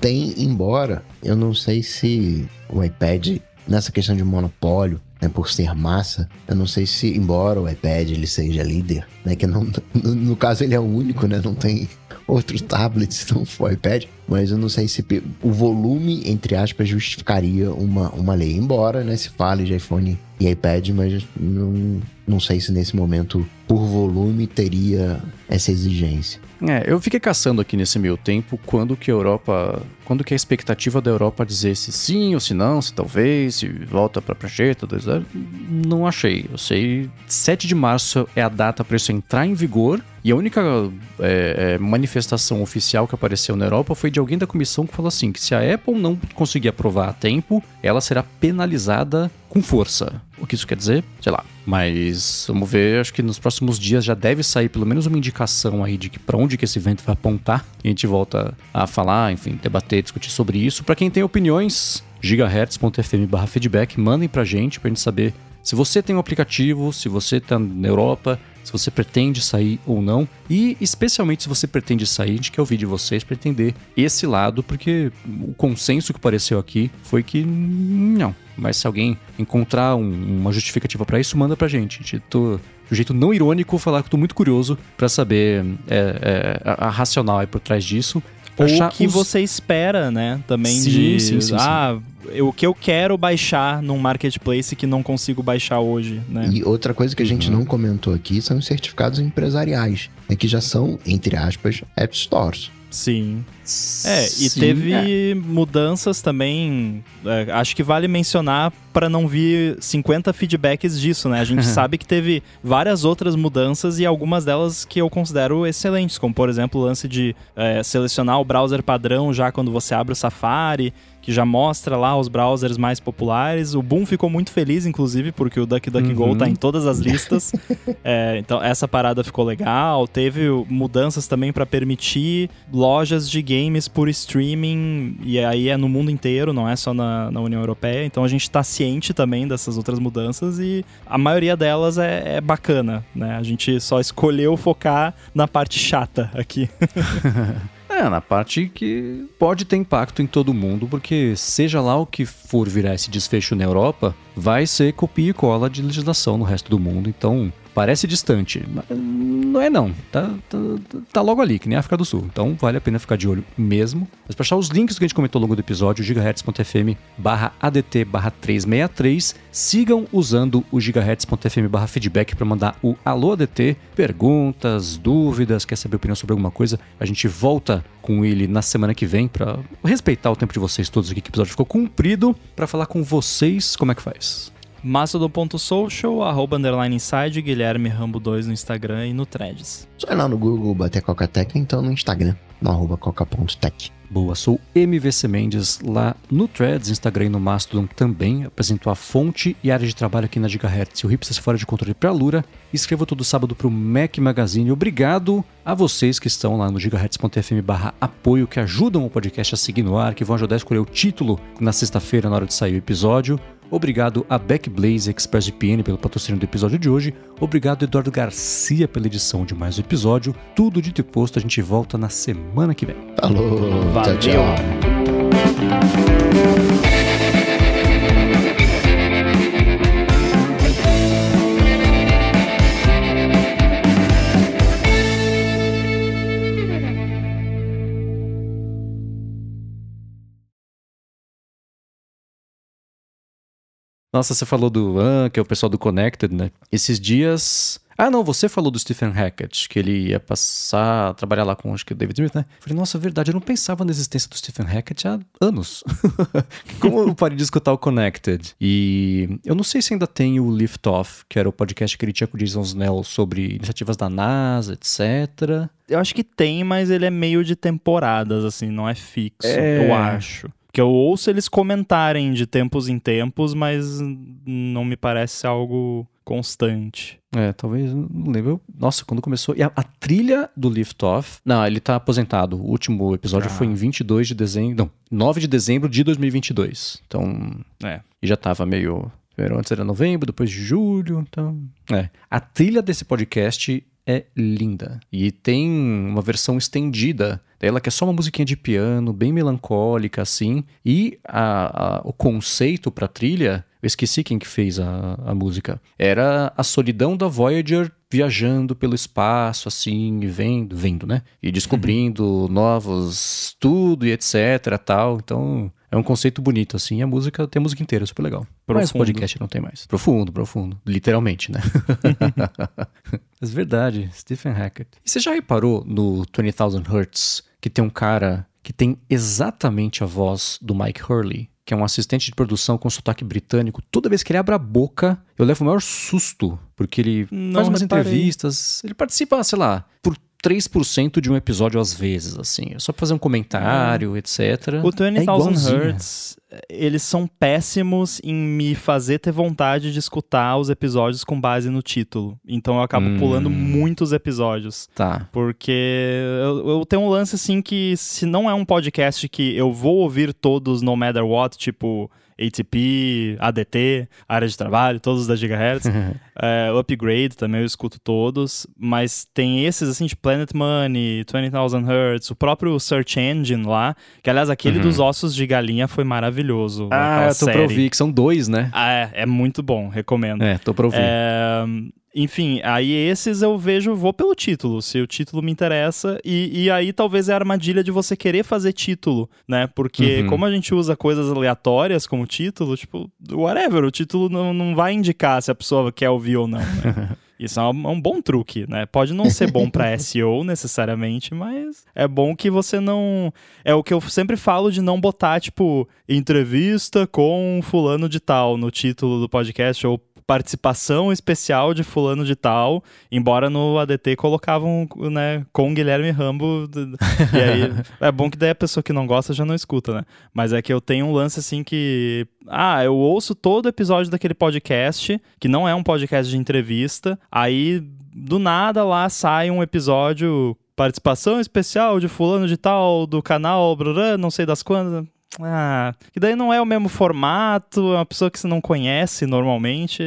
tem, embora eu não sei se o iPad, nessa questão de monopólio, né, por ser massa, eu não sei se, embora o iPad ele seja líder, né, que não, no, no caso ele é o único, né, não tem outros tablets, não for iPad, mas eu não sei se o volume, entre aspas, justificaria uma, uma lei. Embora, né, se fale de iPhone e iPad, mas não, não sei se nesse momento, por volume, teria essa exigência.
É, eu fiquei caçando aqui nesse meio tempo quando que a Europa. Quando que a expectativa da Europa dizer se sim ou se não, se talvez, se volta pra prancheta, 2.0. Não achei. Eu sei. 7 de março é a data para isso entrar em vigor. E a única é, é, manifestação oficial que apareceu na Europa foi de alguém da comissão que falou assim: que se a Apple não conseguir aprovar a tempo, ela será penalizada com força. O que isso quer dizer? Sei lá. Mas vamos ver, acho que nos próximos dias já deve sair pelo menos uma indicação aí de que para onde que esse evento vai apontar. E a gente volta a falar, enfim, debater, discutir sobre isso. Para quem tem opiniões, gigahertz.fm/feedback, mandem pra gente pra gente saber se você tem um aplicativo, se você está na Europa, se você pretende sair ou não. E especialmente se você pretende sair, a gente quer ouvir de vocês para entender esse lado, porque o consenso que apareceu aqui foi que não. Mas se alguém encontrar um, uma justificativa para isso, manda pra gente. Tô, de um jeito não irônico, falar que eu tô muito curioso para saber é, é, a, a racional aí por trás disso.
Ou o que os... você espera, né? Também sim, de. Sim, sim, ah, o que eu quero baixar num marketplace que não consigo baixar hoje, né?
E outra coisa que a gente uhum. não comentou aqui são os certificados empresariais, né, que já são, entre aspas, app stores.
Sim. É, e Sim, teve é. mudanças também. É, acho que vale mencionar para não vir 50 feedbacks disso, né? A gente sabe que teve várias outras mudanças e algumas delas que eu considero excelentes, como por exemplo o lance de é, selecionar o browser padrão já quando você abre o Safari que já mostra lá os browsers mais populares. O Boom ficou muito feliz, inclusive, porque o DuckDuckGo uhum. tá em todas as listas. é, então, essa parada ficou legal. Teve mudanças também para permitir lojas de games por streaming, e aí é no mundo inteiro, não é só na, na União Europeia. Então, a gente tá ciente também dessas outras mudanças e a maioria delas é, é bacana, né? A gente só escolheu focar na parte chata aqui.
É, na parte que pode ter impacto em todo mundo, porque seja lá o que for virar esse desfecho na Europa, vai ser copia e cola de legislação no resto do mundo. Então, Parece distante, mas não é não. Tá, tá, tá logo ali, que nem a África do Sul. Então vale a pena ficar de olho mesmo. Mas para achar os links que a gente comentou ao longo do episódio, gigahertz.fm barra ADT barra 363. Sigam usando o gigahertz.fm barra feedback para mandar o Alô ADT, perguntas, dúvidas, quer saber opinião sobre alguma coisa. A gente volta com ele na semana que vem para respeitar o tempo de vocês todos aqui, que o episódio ficou cumprido, para falar com vocês como é que faz.
Mastodon.social, arroba underline inside, Guilherme Rambo 2 no Instagram e no Threads.
Só ir lá no Google, bater Coca-Tech, então no Instagram, no arroba coca.tech.
Boa, sou MVC Mendes lá no Threads, Instagram e no Mastodon também. Apresento a fonte e área de trabalho aqui na Gigahertz. O Hipsters Fora de Controle para a Lura. Escrevo todo sábado para o Mac Magazine. Obrigado a vocês que estão lá no gigahertz.fm barra apoio, que ajudam o podcast a seguir no ar, que vão ajudar a escolher o título na sexta-feira na hora de sair o episódio. Obrigado a Backblaze ExpressVPN pelo patrocínio do episódio de hoje. Obrigado, Eduardo Garcia, pela edição de mais um episódio. Tudo dito e posto, a gente volta na semana que vem.
Falou,
Valeu.
tchau, tchau.
Nossa, você falou do AN, que é o pessoal do Connected, né? Esses dias. Ah, não, você falou do Stephen Hackett, que ele ia passar a trabalhar lá com acho que o David Smith, né? Eu falei, nossa, verdade, eu não pensava na existência do Stephen Hackett há anos. Como eu parei de escutar o Connected? E eu não sei se ainda tem o Lift Off, que era o podcast que ele tinha com o Jason Snell sobre iniciativas da NASA, etc.
Eu acho que tem, mas ele é meio de temporadas, assim, não é fixo,
É.
eu acho. Que eu ouço eles comentarem de tempos em tempos, mas não me parece algo constante.
É, talvez, não lembro. Nossa, quando começou. E a, a trilha do Lift Off. Não, ele tá aposentado. O último episódio
Ah.
foi em 22 de dezembro. Não, 9 de dezembro de 2022. Então.
É.
E já tava meio. Primeiro antes era novembro, depois de julho. Então. É. A trilha desse podcast é linda. E tem uma versão estendida dela, que é só uma musiquinha de piano, bem melancólica, assim. E a, a- o conceito pra trilha, eu esqueci quem que fez a, a música. Era a solidão da Voyager viajando pelo espaço, assim, e vendo, vendo, né? E descobrindo novos tudo e etc, tal. Então, é um conceito bonito, assim. A música, tem a música inteira, super legal. Mas o
Profundo.
podcast não tem mais. Profundo, profundo. Literalmente, né? Mas verdade, Stephen Hackett. E você já reparou no 20,000 Hertz que tem um cara que tem exatamente a voz do Mike Hurley? Que é um assistente de produção com sotaque britânico. Toda vez que ele abre a boca, eu levo o maior susto. Porque ele
Não
faz umas
reparei.
entrevistas. Ele participa, sei lá, por 3% de um episódio às vezes, assim. É só pra fazer um comentário, etc.
O
É
20,000
igualzinho.
Hertz, eles são péssimos em me fazer ter vontade de escutar os episódios com base no título. Então eu acabo
Hum.
pulando muitos episódios.
Tá.
Porque eu, eu tenho um lance assim que se não é um podcast que eu vou ouvir todos no matter what, tipo ATP, ADT, área de trabalho, todos da Gigahertz, é, Upgrade também eu escuto todos, mas tem esses assim de Planet Money, 20,000 Hertz, o próprio Search Engine lá, que aliás aquele
Uhum.
dos ossos de galinha foi maravilhoso.
Ah,
aquela
eu tô pra
série.
ouvir, que são dois, né?
Ah, é, é muito bom, recomendo.
É, tô pra ouvir.
É, enfim, aí esses eu vejo, vou pelo título, se o título me interessa, e, e aí talvez é a armadilha de você querer fazer título, né? Porque
Uhum.
como a gente usa coisas aleatórias como título, tipo, whatever, o título não, não vai indicar se a pessoa quer ouvir ou não, né? Isso é um, é um bom truque, né? Pode não ser bom pra SEO necessariamente, mas é bom que você não. É o que eu sempre falo de não botar, tipo, entrevista com fulano de tal no título do podcast, ou participação especial de fulano de tal, embora no ADT colocavam, né, com Guilherme Rambo, e aí é bom que daí a pessoa que não gosta já não escuta, né? Mas é que eu tenho um lance assim que, ah, eu ouço todo episódio daquele podcast, que não é um podcast de entrevista, aí do nada lá sai um episódio participação especial de fulano de tal do canal, não sei das quantas. Ah, que daí não é o mesmo formato, é uma pessoa que você não conhece normalmente.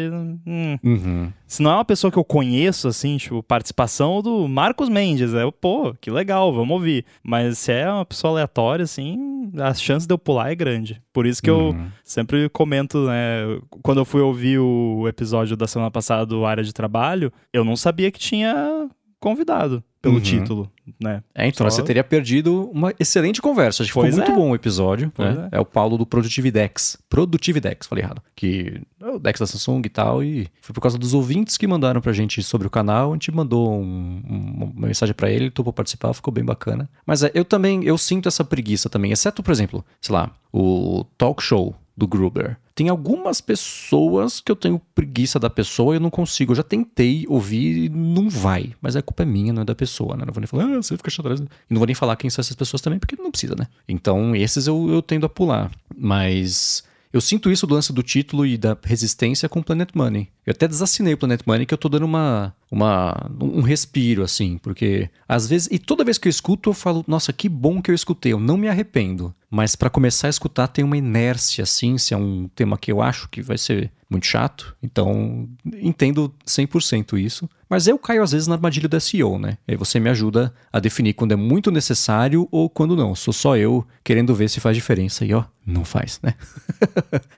Hum.
Uhum.
Se não é uma pessoa que eu conheço, assim, tipo, participação do Marcos Mendes, é, pô, que legal, vamos ouvir. Mas se é uma pessoa aleatória, assim, a chance de eu pular é grande. Por isso que
Uhum.
eu sempre comento, né, quando eu fui ouvir o episódio da semana passada do Área de Trabalho, eu não sabia que tinha convidado pelo
Uhum.
título, né?
É, então
Só-
você teria perdido uma excelente conversa. Acho que
Pois
muito
é.
bom o episódio. Né? É. o Paulo do Produtividex. Produtividex, falei errado. Que é o Dex da Samsung e tal. E foi por causa dos ouvintes que mandaram pra gente sobre o canal. A gente mandou um- um- uma mensagem pra ele, ele topou participar, ficou bem bacana. Mas é, eu também, eu sinto essa preguiça também. Exceto, por exemplo, sei lá, o talk show do Gruber. Tem algumas pessoas que eu tenho preguiça da pessoa e eu não consigo. Eu já tentei ouvir e não vai. Mas a culpa é minha, não é da pessoa, né? Não vou nem falar, ah, você fica chato. E não vou nem falar quem são essas pessoas também, porque não precisa, né? Então, esses eu, eu tendo a pular. Mas eu sinto isso do lance do título e da resistência com Planet Money. Eu até desassinei o Planet Money, que eu tô dando uma, uma, um respiro, assim, porque às vezes, e toda vez que eu escuto, eu falo, nossa, que bom que eu escutei, eu não me arrependo. Mas pra começar a escutar, tem uma inércia, assim, se é um tema que eu acho que vai ser muito chato. Então, entendo 100% isso. Mas eu caio às vezes na armadilha do SEO, né? Aí você me ajuda a definir quando é muito necessário ou quando não. Sou só eu querendo ver se faz diferença. E ó, não faz, né?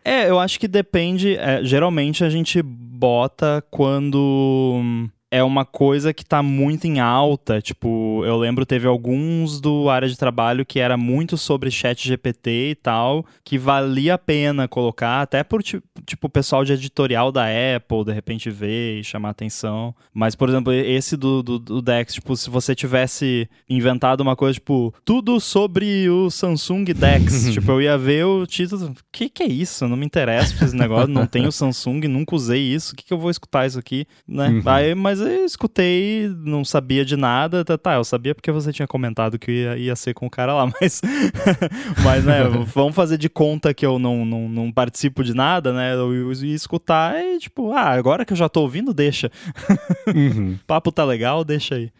É, eu acho que depende. é, geralmente a gente bota quando é uma coisa que tá muito em alta. Tipo, eu lembro teve alguns do área de trabalho que era muito sobre chat GPT e tal, que valia a pena colocar, até por ti- tipo o pessoal de editorial da Apple, de repente ver e chamar atenção. Mas, por exemplo, esse do, do, do Dex, tipo, se você tivesse inventado uma coisa, tipo, tudo sobre o Samsung Dex, tipo, eu ia ver o título, que que é isso? Não me interessa esse negócio, não tenho Samsung, nunca usei isso, o que que eu vou escutar isso aqui, né?
Uhum.
Aí, mas eu escutei, não sabia de nada, tá, tá, eu sabia porque você tinha comentado que ia, ia ser com o cara lá, mas, mas né, vamos fazer de conta que eu não, não, não participo de nada, né? Eu ia escutar e, tipo, ah, agora que eu já tô ouvindo, deixa.
Uhum.
Papo tá legal, deixa aí.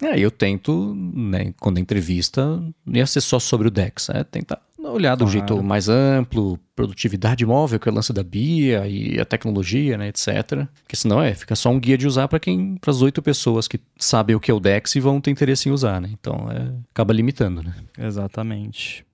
É, eu tento, né, quando é entrevista, não ia ser só sobre o Dex, é tentar olhar do
Claro.
jeito mais amplo, produtividade móvel, que é o lance da Bia e a tecnologia, né, etc. Porque senão é, fica só um guia de usar para quem, para as oito pessoas que sabem o que é o Dex e vão ter interesse em usar, né? Então, é, acaba limitando, né?
Exatamente.